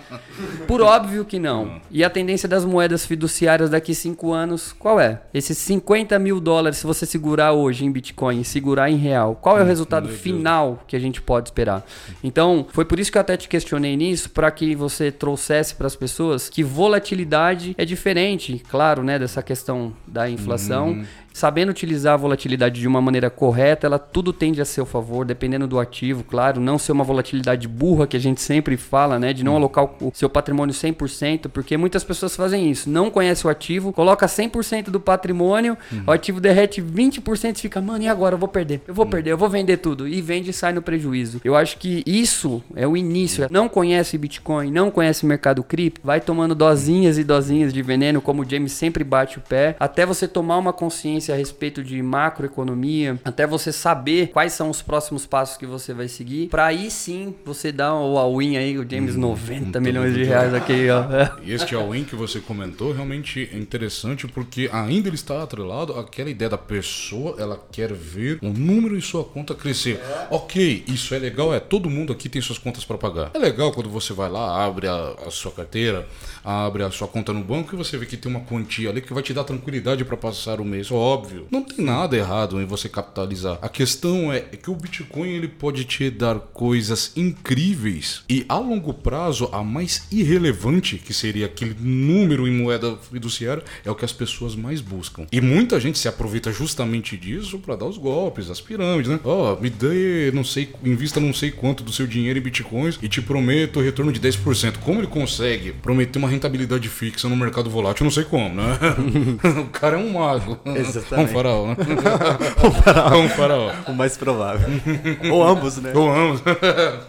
Por óbvio que não. E a tendência das moedas fiduciárias daqui cinco anos, qual é? Esses 50 mil dólares, se você segurar hoje em Bitcoin e segurar em real, qual é o resultado final que a gente pode esperar? Então, foi por isso que eu até te questionei nisso, para que você trouxesse para as pessoas que volatilidade é diferente, claro, né, dessa questão da inflação. Sabendo utilizar a volatilidade de uma maneira correta, ela tudo tende a seu favor, dependendo do ativo, claro, não ser uma volatilidade burra que a gente sempre fala, né, de não alocar o seu patrimônio 100%, porque muitas pessoas fazem isso, não conhece o ativo, coloca 100% do patrimônio, o ativo derrete 20% e fica, mano, e agora eu vou perder? Eu vou perder, eu vou vender tudo e vende e sai no prejuízo. Eu acho que isso é o início. Não conhece Bitcoin, não conhece mercado cripto, vai tomando dosinhas e dosinhas de veneno, como o James sempre bate o pé, até você tomar uma consciência a respeito de macroeconomia, até você saber quais são os próximos passos que você vai seguir, pra aí sim você dar o all-in aí, o James 90 milhões de reais aqui, ó. (laughs) E este all-in que você comentou realmente é interessante porque ainda ele está atrelado àquela ideia da pessoa, ela quer ver o número em sua conta crescer. Ok, isso é legal, é todo mundo aqui tem suas contas para pagar. É legal quando você vai lá, abre a, a sua carteira, abre a sua conta no banco e você vê que tem uma quantia ali que vai te dar tranquilidade para passar o mês. Óbvio, não tem nada errado em você capitalizar. A questão é que o Bitcoin ele pode te dar coisas incríveis e a longo prazo a mais irrelevante que seria aquele número em moeda fiduciária é o que as pessoas mais buscam. E muita gente se aproveita justamente disso para dar os golpes, as pirâmides, né? Ó, me dê, não sei, invista não sei quanto do seu dinheiro em bitcoins e te prometo retorno de 10%. Como ele consegue prometer uma rentabilidade fixa no mercado volátil, eu não sei como, né? (laughs) o cara é um mago. Um faraó, né? (laughs) Um faraó. Um faraó. O mais provável. Ou ambos, né? Eu amo. (laughs)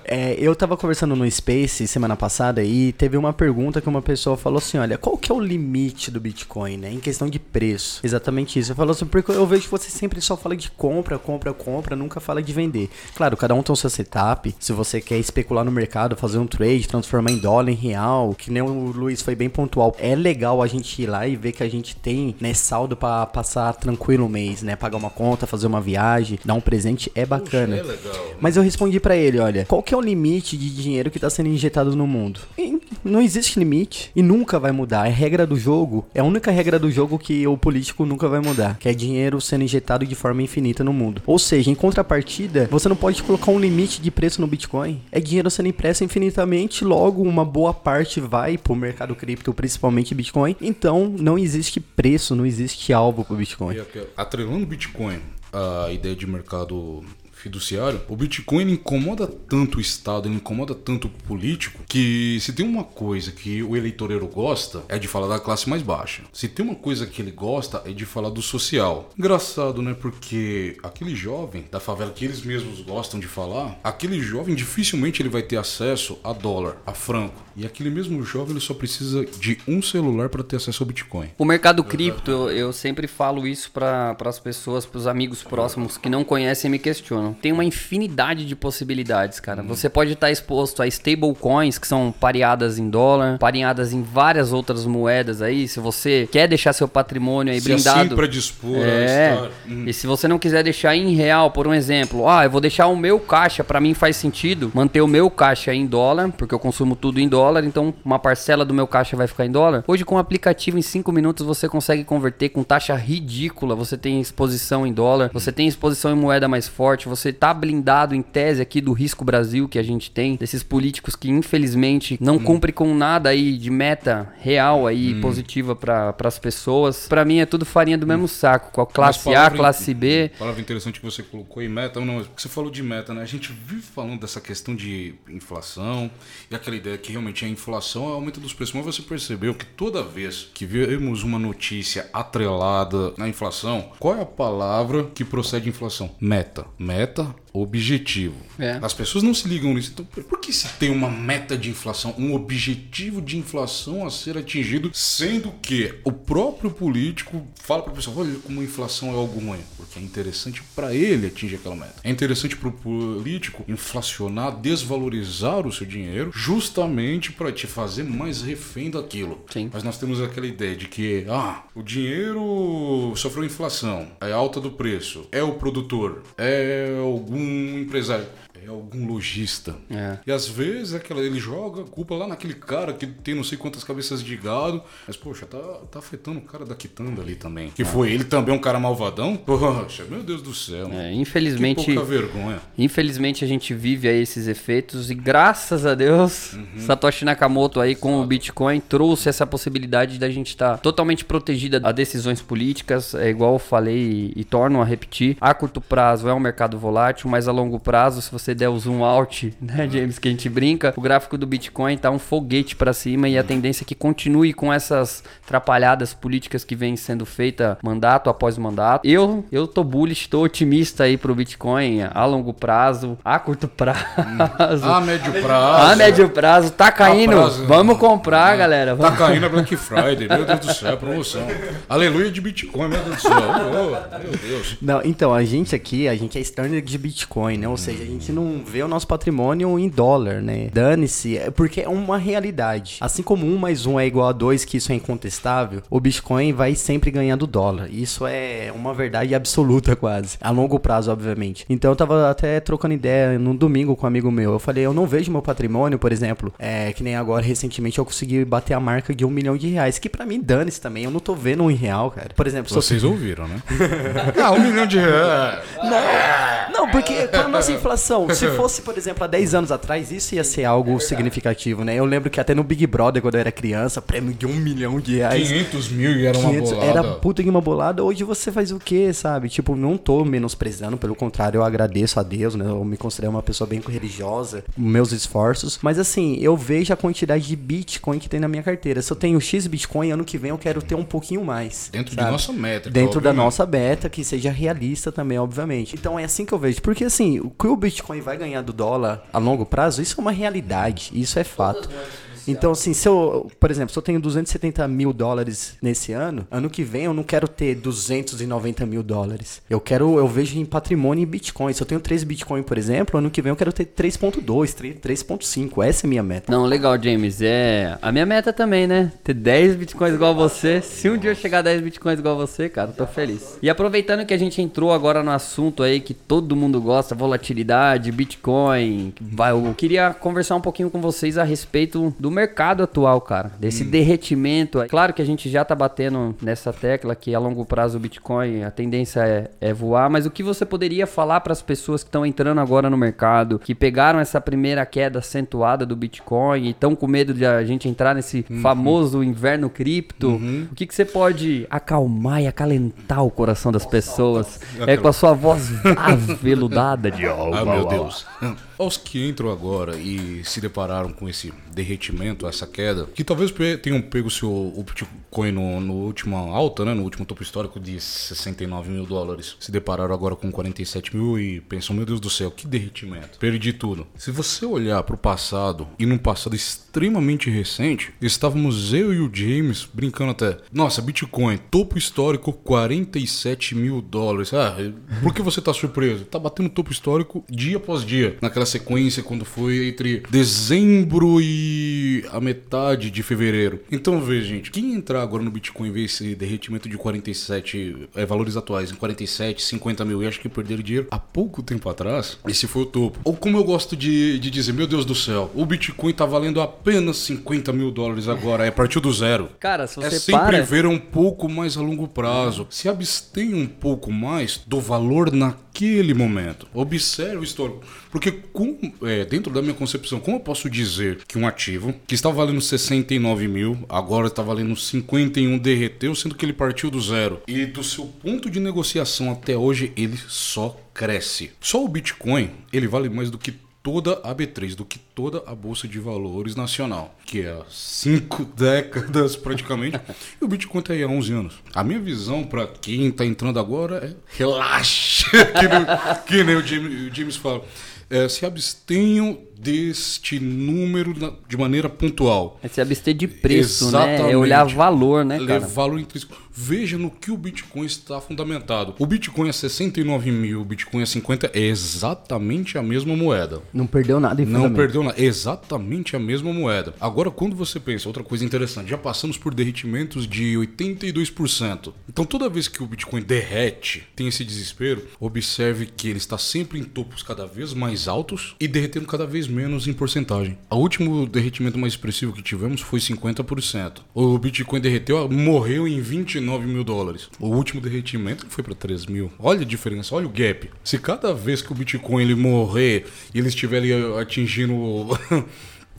É, eu tava conversando no Space semana passada e teve uma pergunta que uma pessoa falou assim: olha, qual que é o limite do Bitcoin, né? Em questão de preço. Exatamente isso. Eu falou assim, porque eu vejo que você sempre só fala de compra, compra, compra, nunca fala de vender. Claro, cada um tem o seu setup. Se você quer especular no mercado, fazer um trade, transformar em dólar, em real, que nem o Luiz foi bem pontual. É legal a gente ir lá e ver que a gente tem, né, saldo pra passar tranquilo o mês, né? Pagar uma conta, fazer uma viagem, dar um presente, é bacana. é legal. Mas eu respondi pra ele, olha, qual que é o limite de dinheiro que tá sendo injetado no mundo? E não existe limite e nunca vai mudar. É regra do jogo, é a única regra do jogo que o político nunca vai mudar, que é dinheiro sendo injetado de forma infinita no mundo. Ou seja, em contrapartida, você não pode colocar um limite de preço no Bitcoin. É dinheiro sendo impresso infinitamente, logo uma boa parte vai pro mercado cripto, principalmente Bitcoin. Então, não existe preço, não existe alvo pro Bitcoin. Atrelando Bitcoin à ideia de mercado fiduciário, o Bitcoin incomoda tanto o Estado, ele incomoda tanto o político, que se tem uma coisa que o eleitoreiro gosta, é de falar da classe mais baixa. Se tem uma coisa que ele gosta, é de falar do social. Engraçado, né? Porque aquele jovem da favela que eles mesmos gostam de falar, aquele jovem dificilmente ele vai ter acesso a dólar, a franco. E aquele mesmo jovem ele só precisa de um celular para ter acesso ao Bitcoin. O mercado cripto, eu, eu sempre falo isso para as pessoas, para os amigos próximos que não conhecem e me questionam. Tem uma infinidade de possibilidades, cara. Você pode estar exposto a stablecoins, que são pareadas em dólar, pareadas em várias outras moedas aí. Se você quer deixar seu patrimônio aí Se blindado. assim para dispor a É. Hum. e se você não quiser deixar em real, por um exemplo, ah, eu vou deixar o meu caixa, pra mim faz sentido manter o meu caixa em dólar, porque eu consumo tudo em dólar, então uma parcela do meu caixa vai ficar em dólar. Hoje com o aplicativo em 5 minutos você consegue converter com taxa ridícula, você tem exposição em dólar, você tem exposição em moeda mais forte, você tá blindado em tese aqui do risco Brasil que a gente tem, desses políticos que infelizmente não cumprem com nada aí de meta real aí positiva para as pessoas. Pra mim é tudo farinha do mesmo saco, com a classe A, classe B. Palavra interessante que você colocou aí, meta. Não, porque você falou de meta, né? A gente vive falando dessa questão de inflação e aquela ideia que realmente a inflação é o aumento dos preços. Mas você percebeu que toda vez que vemos uma notícia atrelada na inflação, qual é a palavra que procede inflação? Meta. Meta, weiter objetivo. É. As pessoas não se ligam nisso. Então, por- que se tem uma meta de inflação, um objetivo de inflação a ser atingido, sendo que o próprio político fala para a pessoa, olha como a inflação é algo ruim, porque é interessante para ele atingir aquela meta. É interessante para o político inflacionar, desvalorizar o seu dinheiro, justamente para te fazer mais refém daquilo. Sim. Mas nós temos aquela ideia de que, ah, o dinheiro sofreu inflação, é alta do preço, é o produtor, é algum empresário, é algum lojista. É. E às vezes aquela, ele joga a culpa lá naquele cara que tem não sei quantas cabeças de gado, mas poxa, tá, tá afetando o cara da quitanda ali também. Que foi ele também um cara malvadão? (laughs) Poxa, meu Deus do céu. É, Que infelizmente, pouca vergonha. infelizmente a gente vive aí esses efeitos e graças a Deus, Satoshi Nakamoto aí com o Bitcoin trouxe essa possibilidade da gente estar totalmente protegida a decisões políticas, é igual eu falei e, e torno a repetir, a curto prazo é um mercado volátil, mas a longo prazo, se você der o zoom out, (laughs) né, James, que a gente brinca, o gráfico do Bitcoin tá um foguete para cima e a tendência é que continue com essas atrapalhadas políticas que vêm sendo feita mandato após mandato. Eu, eu tô bullish, tô otimista aí pro Bitcoin a longo prazo, a curto (laughs) prazo. A médio prazo. A médio prazo tá caindo. prazo. Vamos comprar, galera. Tá Vamos- caindo a Black Friday, meu Deus do céu, promoção. Aleluia de Bitcoin, meu Deus do céu. Oh, meu Deus. Não, então, a gente aqui, a gente é standard de Bitcoin, né? Ou seja, a gente não vê o nosso patrimônio em dólar, né? Dane-se, é porque é uma realidade. Assim como um mais um é igual a dois, que isso é incontestável, o Bitcoin vai sempre ganhar do dólar. Isso é uma verdade absoluta, (laughs) quase. A longo prazo, obviamente. Então, eu tava até trocando ideia no domingo com um amigo meu. Eu falei, eu não vejo meu patrimônio, por exemplo, é que nem agora, recentemente, eu consegui bater a marca de um milhão de reais, que pra mim dane-se também. Eu não tô vendo um em real, cara. Por exemplo, eu Vocês (laughs) ouviram, né? (laughs) Ah, um milhão de reais. Não, porque com a nossa inflação, se fosse, por exemplo, há 10 anos atrás, isso ia ser algo significativo, né? Eu lembro que até no Big Brother, quando eu era criança, prêmio de um milhão de reais. 500 mil e era uma 500 bolada. Era puta que uma bolada. Hoje você faz o quê, sabe? Tipo, não tô menosprezando, pelo contrário, eu agradeço a Deus, né? Eu me considero uma pessoa bem religiosa, meus esforços. Mas assim, eu vejo a quantidade de Bitcoin que tem na minha carteira. Se eu tenho X Bitcoin, ano que vem eu quero ter um pouquinho mais. Dentro de sabe? nossa métrica, Dentro da nossa meta, que seja realista também, obviamente. Então é assim que eu vejo. Porque assim, o que o Bitcoin vai ganhar do dólar a longo prazo, isso é uma realidade. Isso é fato. Então, assim, se eu, por exemplo, se eu tenho 270 mil dólares nesse ano, ano que vem eu não quero ter 290 mil dólares. Eu quero, eu vejo em patrimônio em Bitcoin. Se eu tenho 3 Bitcoin, por exemplo, ano que vem eu quero ter 3.2, 3 3.5. Essa é a minha meta. Não, legal, James. É a minha meta também, né? Ter 10 bitcoins igual você. Se um dia eu chegar a 10 bitcoins igual você, cara, eu tô feliz. E aproveitando que a gente entrou agora no assunto aí que todo mundo gosta, volatilidade, Bitcoin, vai, eu queria conversar um pouquinho com vocês a respeito do mercado atual, cara. Desse derretimento. Claro que a gente já tá batendo nessa tecla que a longo prazo o Bitcoin, a tendência é, é voar, mas o que você poderia falar para as pessoas que estão entrando agora no mercado, que pegaram essa primeira queda acentuada do Bitcoin e estão com medo de a gente entrar nesse famoso inverno cripto? O que, que você pode acalmar e acalentar o coração das pessoas? É com a sua voz (laughs) aveludada de Ah, meu Deus. Aos que entram agora e se depararam com esse derretimento, essa queda, que talvez tenham pego seu, o Bitcoin no, no alta, né, no último topo histórico de 69 mil dólares, se depararam agora com 47 mil e pensam, meu Deus do céu, que derretimento. Perdi tudo. Se você olhar para o passado e num passado extremamente recente, estávamos eu e o James brincando até, nossa, Bitcoin, topo histórico 47 mil dólares. Ah, por que você tá surpreso? Tá batendo topo histórico dia após dia. Naquela sequência quando foi entre dezembro e a metade de fevereiro. Então veja, gente, quem entrar agora no Bitcoin e ver esse derretimento de 47 é, valores atuais em 47, 50 mil e acho que perderam dinheiro há pouco tempo atrás, esse foi o topo. Ou como eu gosto de, de dizer, meu Deus do céu, o Bitcoin tá valendo apenas 50 mil dólares agora, é partiu do zero. Cara, se É você sempre para... ver um pouco mais a longo prazo. Se abstenha um pouco mais do valor naquele momento. Observe o histórico. Porque com, é, dentro da minha concepção, como eu posso dizer que um ativo que estava valendo 69 mil, agora está valendo 51, derreteu, sendo que ele partiu do zero. E do seu ponto de negociação até hoje, ele só cresce. Só o Bitcoin, ele vale mais do que toda a B3, do que toda a Bolsa de Valores Nacional, que é há cinco (laughs) décadas praticamente, e o Bitcoin está aí há 11 anos. A minha visão para quem está entrando agora é relaxa, (laughs) que nem, que nem o, James, o James fala. É, se abstenham deste número de maneira pontual. É se abster de preço, né? Exatamente. É olhar valor, né, cara? valor intrínseco. Veja no que o Bitcoin está fundamentado. O Bitcoin é 69 mil, o Bitcoin é 50, é exatamente a mesma moeda. Não perdeu nada em Não perdeu nada. Exatamente a mesma moeda. Agora, quando você pensa, outra coisa interessante, já passamos por derretimentos de 82%. Então, toda vez que o Bitcoin derrete, tem esse desespero, observe que ele está sempre em topos cada vez mais altos e derretendo cada vez menos em porcentagem. O último derretimento mais expressivo que tivemos foi 50%. O Bitcoin derreteu, morreu em 29 mil dólares. O último derretimento foi para 3 mil. Olha a diferença, olha o gap. Se cada vez que o Bitcoin ele morrer e ele estiver ali atingindo (laughs)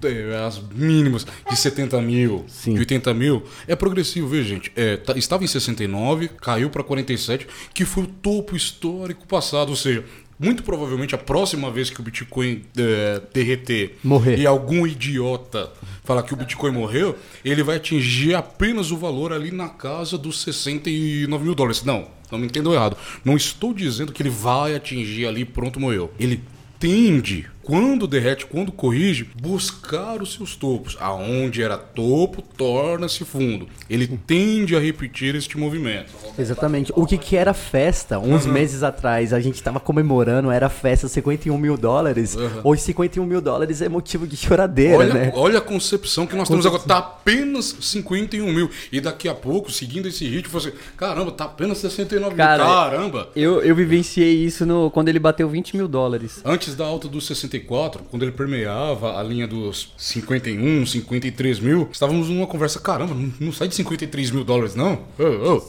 é, as mínimas de 70 mil, Sim. de 80 mil, é progressivo, veja, gente. É, tá- estava em 69, caiu para 47, que foi o topo histórico passado, ou seja. Muito provavelmente a próxima vez que o Bitcoin é, derreter Morrer. e algum idiota falar que o Bitcoin morreu, ele vai atingir apenas o valor ali na casa dos 69 mil dólares. Não, não me entendam errado. Não estou dizendo que ele vai atingir ali pronto morreu. Ele tende, quando derrete, quando corrige, buscar os seus topos. Aonde era topo, torna-se fundo. Ele tende a repetir este movimento. Exatamente. O que que era festa, uns meses atrás, a gente tava comemorando, era festa 51 mil dólares. Hoje 51 mil dólares é motivo de choradeira, Olha, né? olha a concepção que nós temos agora. Tá apenas 51 mil. E daqui a pouco, seguindo esse ritmo, você. Caramba, tá apenas 69 Cara, mil. Caramba! Eu, eu vivenciei isso no, quando ele bateu 20 mil dólares. Antes da alta dos 69 94, quando ele permeava a linha dos 51, 53 mil, estávamos numa conversa, caramba, não, não sai de 53 mil dólares, não? Ô, ô.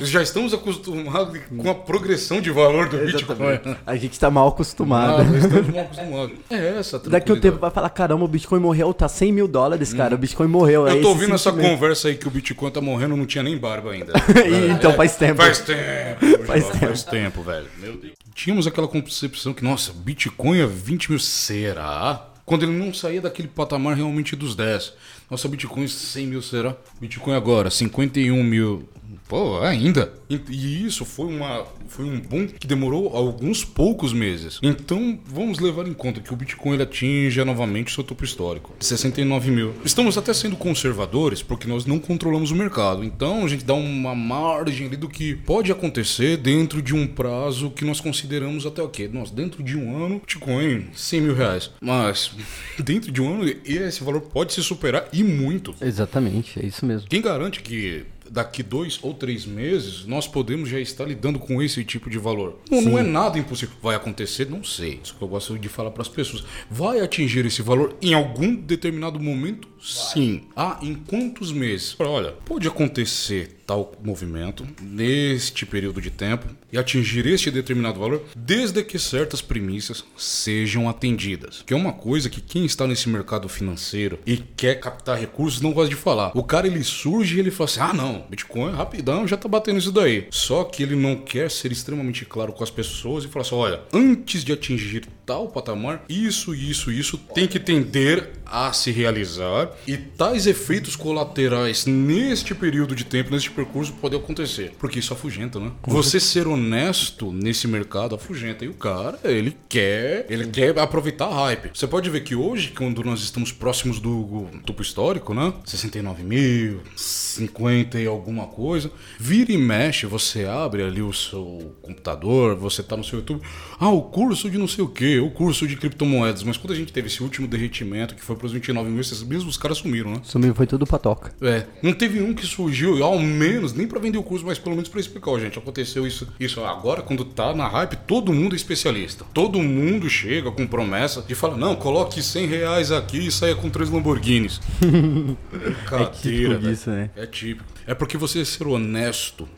Já estamos acostumados com a progressão de valor do Bitcoin. A gente tá mal acostumado. Ah, estamos mal acostumados. É essa Daqui o tempo vai falar, caramba, o Bitcoin morreu, tá 100 mil dólares, cara. O Bitcoin morreu. é Eu tô esse ouvindo essa sentimento. conversa aí que o Bitcoin tá morrendo, não tinha nem barba ainda. E, (laughs) então faz tempo. Faz tempo, Faz faz, faz tempo, velho. Meu Deus. Tínhamos aquela concepção que, nossa, Bitcoin é 20 mil. Será? Quando ele não saía daquele patamar realmente dos 10. Nossa, Bitcoin 100 mil será? Bitcoin agora, 51 mil. Pô, ainda. E- isso foi, uma, foi um boom que demorou alguns poucos meses. Então, vamos levar em conta que o Bitcoin ele atinge novamente seu topo histórico. 69 mil. Estamos até sendo conservadores porque nós não controlamos o mercado. Então, a gente dá uma margem ali do que pode acontecer dentro de um prazo que nós consideramos até o quê? Nós, dentro de um ano, Bitcoin, 100 mil reais. Mas, (laughs) dentro de um ano, esse valor pode se superar e muito. Exatamente, é isso mesmo. Quem garante que daqui dois ou três meses nós podemos já estar lidando com esse tipo de valor? Não, não é nada impossível. Vai acontecer? Não sei. Isso que eu gosto de falar para as pessoas. Vai atingir esse valor em algum determinado momento? Sim. Ah, em quantos meses? Olha, pode acontecer tal movimento neste período de tempo e atingir este determinado valor desde que certas premissas sejam atendidas. Que é uma coisa que quem está nesse mercado financeiro e quer captar recursos não gosta de falar. O cara ele surge e ele fala assim: "Ah, não, Bitcoin rapidão já tá batendo isso daí". Só que ele não quer ser extremamente claro com as pessoas e falar assim: "Olha, antes de atingir tal patamar, isso, isso, isso tem que tender a se realizar e tais efeitos colaterais neste período de tempo, neste percurso, podem acontecer. Porque isso afugenta, né? Você ser honesto nesse mercado afugenta. E o cara, ele quer, ele quer aproveitar a hype. Você pode ver que hoje, quando nós estamos próximos do topo histórico, né? 69 mil, 50 e alguma coisa, vira e mexe, você abre ali o seu computador, você tá no seu YouTube, ah, o curso de não sei o que, o curso de criptomoedas. Mas quando a gente teve esse último derretimento, que foi pros 29 mil, esses mesmos caras sumiram, né? Sumiu, foi tudo pra toca. É, não teve um que surgiu, ao menos, nem pra vender o curso, mas pelo menos pra explicar, ó, gente, aconteceu isso, isso. Agora, quando tá na hype, todo mundo é especialista. Todo mundo chega com promessa de falar, não, coloque 100 reais aqui e saia com três Lamborghinis. (laughs) Cadeira, típico velho. disso, né? É típico. É porque você ser honesto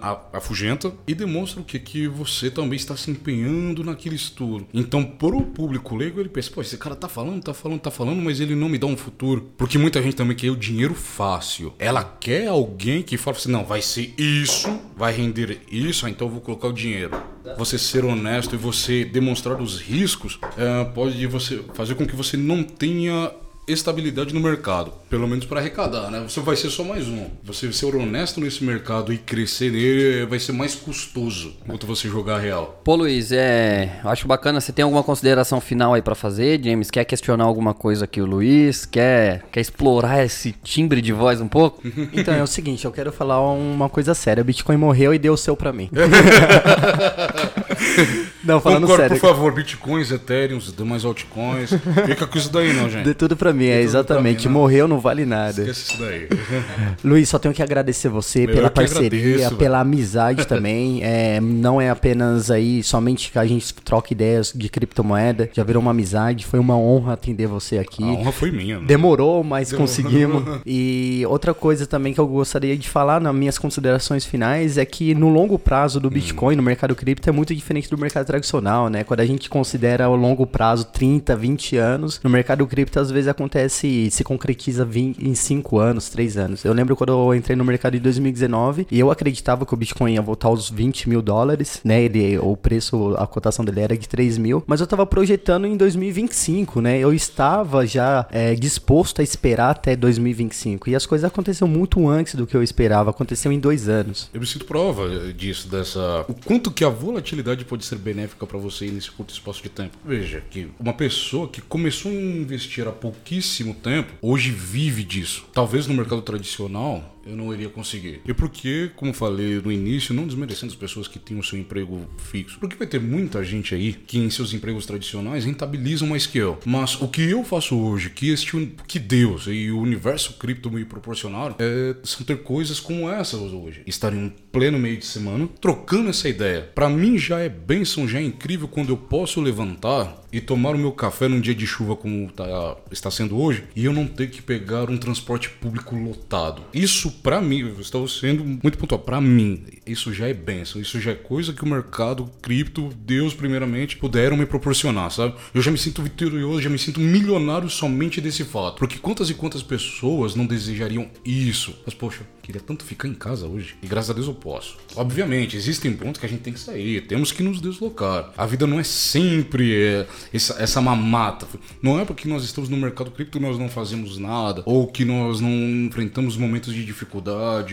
a- afugenta e demonstra o que? Que você também está se empenhando naquele estudo. Então, pro público leigo, ele pensa, pô, esse cara tá falando, tá falando, tá falando, mas ele não me dá um futuro. Porque muita gente também quer o dinheiro fácil. Ela quer alguém que fala assim, não, vai ser isso, vai render isso, ah, então eu vou colocar o dinheiro. Você ser honesto e você demonstrar os riscos eh, pode você fazer com que você não tenha estabilidade no mercado, pelo menos para arrecadar, né? Você vai ser só mais um. Você ser honesto nesse mercado e crescer nele vai ser mais custoso enquanto você jogar real. Pô, Luiz, é. Acho bacana. Você tem alguma consideração final aí pra fazer, James? Quer questionar alguma coisa aqui, o Luiz? Quer, quer explorar esse timbre de voz um pouco? (laughs) Então é o seguinte, eu quero falar uma coisa séria. O Bitcoin morreu e deu o seu pra mim. (laughs) Não, falando Concordo, sério. por favor, bitcoins, ethereum, demais altcoins. Fica com isso daí não, gente. Dê tudo pra mim, é exatamente. mim, não. morreu não vale nada. Esquece isso daí. (laughs) Luiz, só tenho que agradecer você Meu, pela parceria, agradeço, pela amizade também. (laughs) É, não é apenas aí somente que a gente troca ideias de criptomoeda, já virou uma amizade. Foi uma honra atender você aqui. A honra foi minha. né? Demorou, mas conseguimos. (laughs) E outra coisa também que eu gostaria de falar nas minhas considerações finais é que no longo prazo Hum. do Bitcoin, no mercado cripto, é muito diferente do mercado tradicional, né? Quando a gente considera o longo prazo 30, 20 anos, no mercado cripto às vezes acontece, se concretiza em 5 anos, 3 anos. Eu lembro quando eu entrei no mercado em 2019 e eu acreditava que o Bitcoin ia voltar aos 20 mil dólares, né? Ele, o preço, a cotação dele era de 3 mil, mas eu tava projetando em 2025, né? Eu estava já é, disposto a esperar até 2025 e as coisas aconteceram muito antes do que eu esperava, aconteceu em dois anos. Eu me sinto prova disso, dessa. O quanto que a volatilidade pode ser benéfica para você nesse curto espaço de tempo. Veja que uma pessoa que começou a investir há pouquíssimo tempo, hoje vive disso. Talvez no mercado tradicional eu não iria conseguir. E porque, como falei no início, não desmerecendo as pessoas que têm o seu emprego fixo. Porque vai ter muita gente aí que em seus empregos tradicionais rentabilizam mais que eu. Mas o que eu faço hoje, que este que Deus e o universo cripto me proporcionaram, é, são ter coisas como essas hoje. Estar em um pleno meio de semana trocando essa ideia. Para mim já é bênção já é incrível quando eu posso levantar e tomar o meu café num dia de chuva como tá, está sendo hoje e eu não ter que pegar um transporte público lotado. Isso para mim, estou sendo muito pontual, para mim, isso já é benção, isso já é coisa que o mercado cripto, Deus primeiramente, puderam me proporcionar, sabe? Eu já me sinto vitorioso, já me sinto milionário somente desse fato. Porque quantas e quantas pessoas não desejariam isso? Mas poxa, queria tanto ficar em casa hoje. E graças a Deus eu posso. Obviamente, existem pontos que a gente tem que sair, temos que nos deslocar. A vida não é sempre é, essa, essa mamata. Não é porque nós estamos no mercado cripto nós não fazemos nada, ou que nós não enfrentamos momentos de dificuldade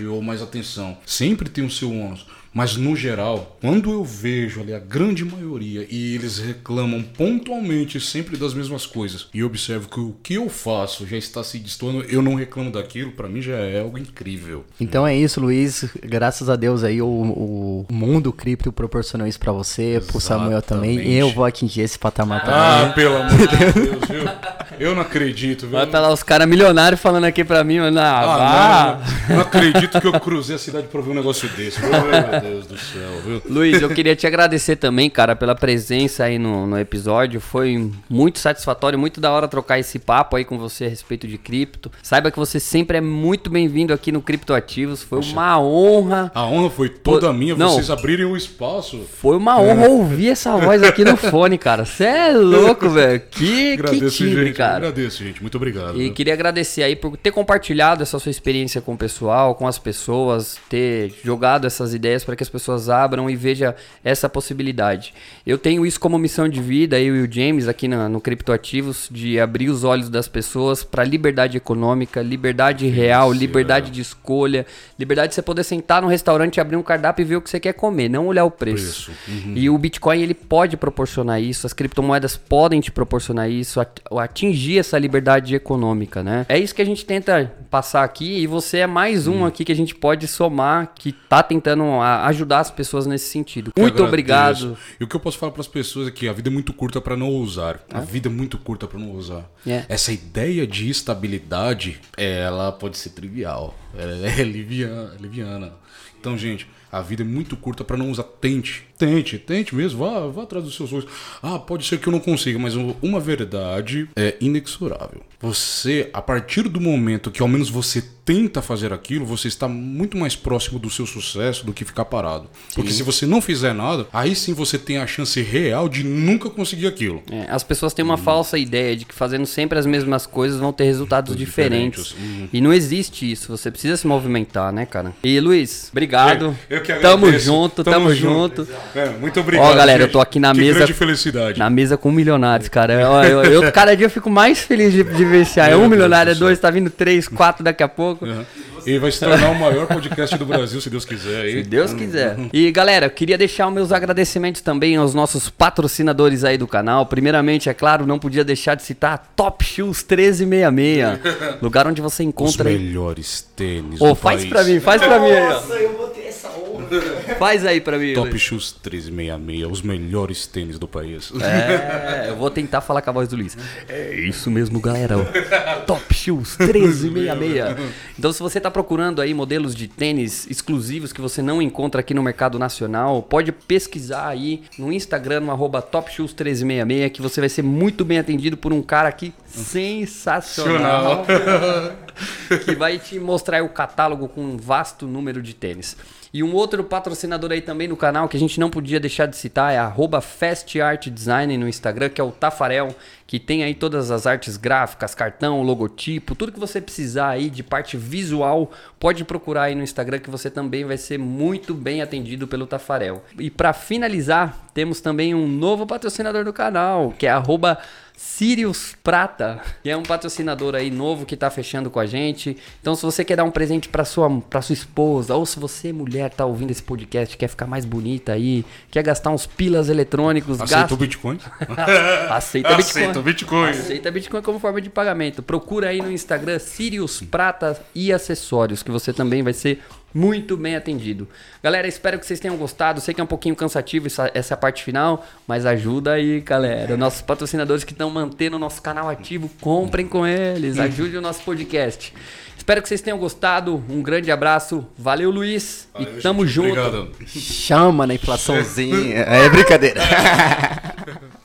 ou mais atenção. Sempre tem o seu ônus. Mas no geral, quando eu vejo ali a grande maioria e eles reclamam pontualmente sempre das mesmas coisas e observo que o que eu faço já está se destoando, eu não reclamo daquilo, para mim já é algo incrível. Então é isso, Luiz. Graças a Deus aí o, o mundo cripto proporcionou isso para você, pro Samuel também. E eu vou atingir esse patamar também. Ah, pelo amor de Deus, viu? Eu não acredito, viu? Vai pra lá os caras milionários falando aqui pra mim, mano. Ah, Ah, não, não acredito que eu cruzei a cidade pra ver um negócio desse. Meu (laughs) Deus do céu, viu? Luiz, eu queria te agradecer também, cara, pela presença aí no, no episódio. Foi muito satisfatório, muito da hora trocar esse papo aí com você a respeito de cripto. Saiba que você sempre é muito bem-vindo aqui no Criptoativos. Foi uma honra. A honra foi toda Pô, minha, não. vocês abrirem o espaço. Foi uma honra ouvir essa voz aqui no fone, cara. Você é louco, velho. Que, que Agradeço, timbre, gente. cara. Agradeço, gente. Muito obrigado. E queria agradecer aí por ter compartilhado essa sua experiência com o pessoal, com as pessoas, ter jogado essas ideias para que as pessoas abram e vejam essa possibilidade. Eu tenho isso como missão de vida, eu e o James aqui na- no Criptoativos, de abrir os olhos das pessoas para liberdade econômica, liberdade real, liberdade de escolha, liberdade de você poder sentar num restaurante, abrir um cardápio e ver o que você quer comer, não olhar o preço. Preço, E o Bitcoin ele pode proporcionar isso, as criptomoedas podem te proporcionar isso, at- atingir essa liberdade econômica, né? É isso que a gente tenta passar aqui e você é mais um aqui que a gente pode somar que tá tentando a- ajudar as pessoas nesse sentido. Eu Muito obrigado. E o que eu posso falar para as pessoas é que a vida é muito curta para não ousar. A vida é muito curta para não ousar. É. Essa ideia de estabilidade, ela pode ser trivial. Ela é (laughs) liviana. liviana. Então, gente, a vida é muito curta para não usar. Tente, tente, tente mesmo. Vá, vá atrás dos seus sonhos. Ah, pode ser que eu não consiga, mas uma verdade é inexorável. Você, a partir do momento que ao menos você tenta fazer aquilo, você está muito mais próximo do seu sucesso do que ficar parado. Porque se você não fizer nada, aí sim você tem a chance real de nunca conseguir aquilo. É, as pessoas têm uma falsa ideia de que fazendo sempre as mesmas coisas vão ter resultados diferentes. diferentes. Uhum. E não existe isso. Você precisa se movimentar, né, cara? E Luiz, obrigado. Eu que tamo agradeço. junto, tamo, junto. É, muito obrigado. Ó, galera, eu gente. tô aqui na que mesa- grande felicidade. Na mesa com milionários, cara. Ó, Eu, eu- cada dia eu fico mais feliz de, de ver se é (laughs) um Deus milionário, é dois, tá vindo três, quatro daqui a pouco. Uhum. E vai se tornar o maior podcast do Brasil, se Deus quiser. aí. Se Deus quiser. E galera, eu queria deixar os meus agradecimentos também aos nossos patrocinadores aí do canal. Primeiramente, é claro, não podia deixar de citar Top Shoes 1366, lugar onde você Os encontra aí. melhores tênis Ô, do faz país. pra mim, faz pra mim aí, ó. eu vou. (laughs) Faz aí pra mim. Top Luiz. Shoes 1366, os melhores tênis do país. É, eu vou tentar falar com a voz do Luiz. É isso mesmo, galera. Top Shoes 1366. Então, se você tá procurando aí modelos de tênis exclusivos que você não encontra aqui no mercado nacional, pode pesquisar aí no Instagram, no arroba Top Shoes 1366, que você vai ser muito bem atendido por um cara aqui sensacional. Que vai te mostrar o catálogo com um vasto número de tênis. E um outro patrocinador aí também no canal que a gente não podia deixar de citar é arroba Fast Art Design no Instagram, que é o Tafarel, que tem aí todas as artes gráficas, cartão, logotipo, tudo que você precisar aí de parte visual, pode procurar aí no Instagram que você também vai ser muito bem atendido pelo Tafarel. E para finalizar, temos também um novo patrocinador do canal, que é arroba Sirius Prata, que é um patrocinador aí novo que tá fechando com a gente. Então, se você quer dar um presente para sua para sua esposa, ou se você mulher tá ouvindo esse podcast, quer ficar mais bonita aí, quer gastar uns pilas eletrônicos, Aceita gasta o Bitcoin? (laughs) Aceita Bitcoin. Aceita o Bitcoin. Aceita Bitcoin como forma de pagamento. Procura aí no Instagram Sirius Prata e Acessórios, que você também vai ser muito bem atendido. Galera, espero que vocês tenham gostado. Sei que é um pouquinho cansativo essa, essa parte final, mas ajuda aí, galera. Nossos patrocinadores que estão mantendo o nosso canal ativo. Comprem com eles, ajude o nosso podcast. Espero que vocês tenham gostado. Um grande abraço. Valeu, Luiz. Valeu, e tamo gente. junto. Obrigado. Chama na inflaçãozinha. É brincadeira. (laughs)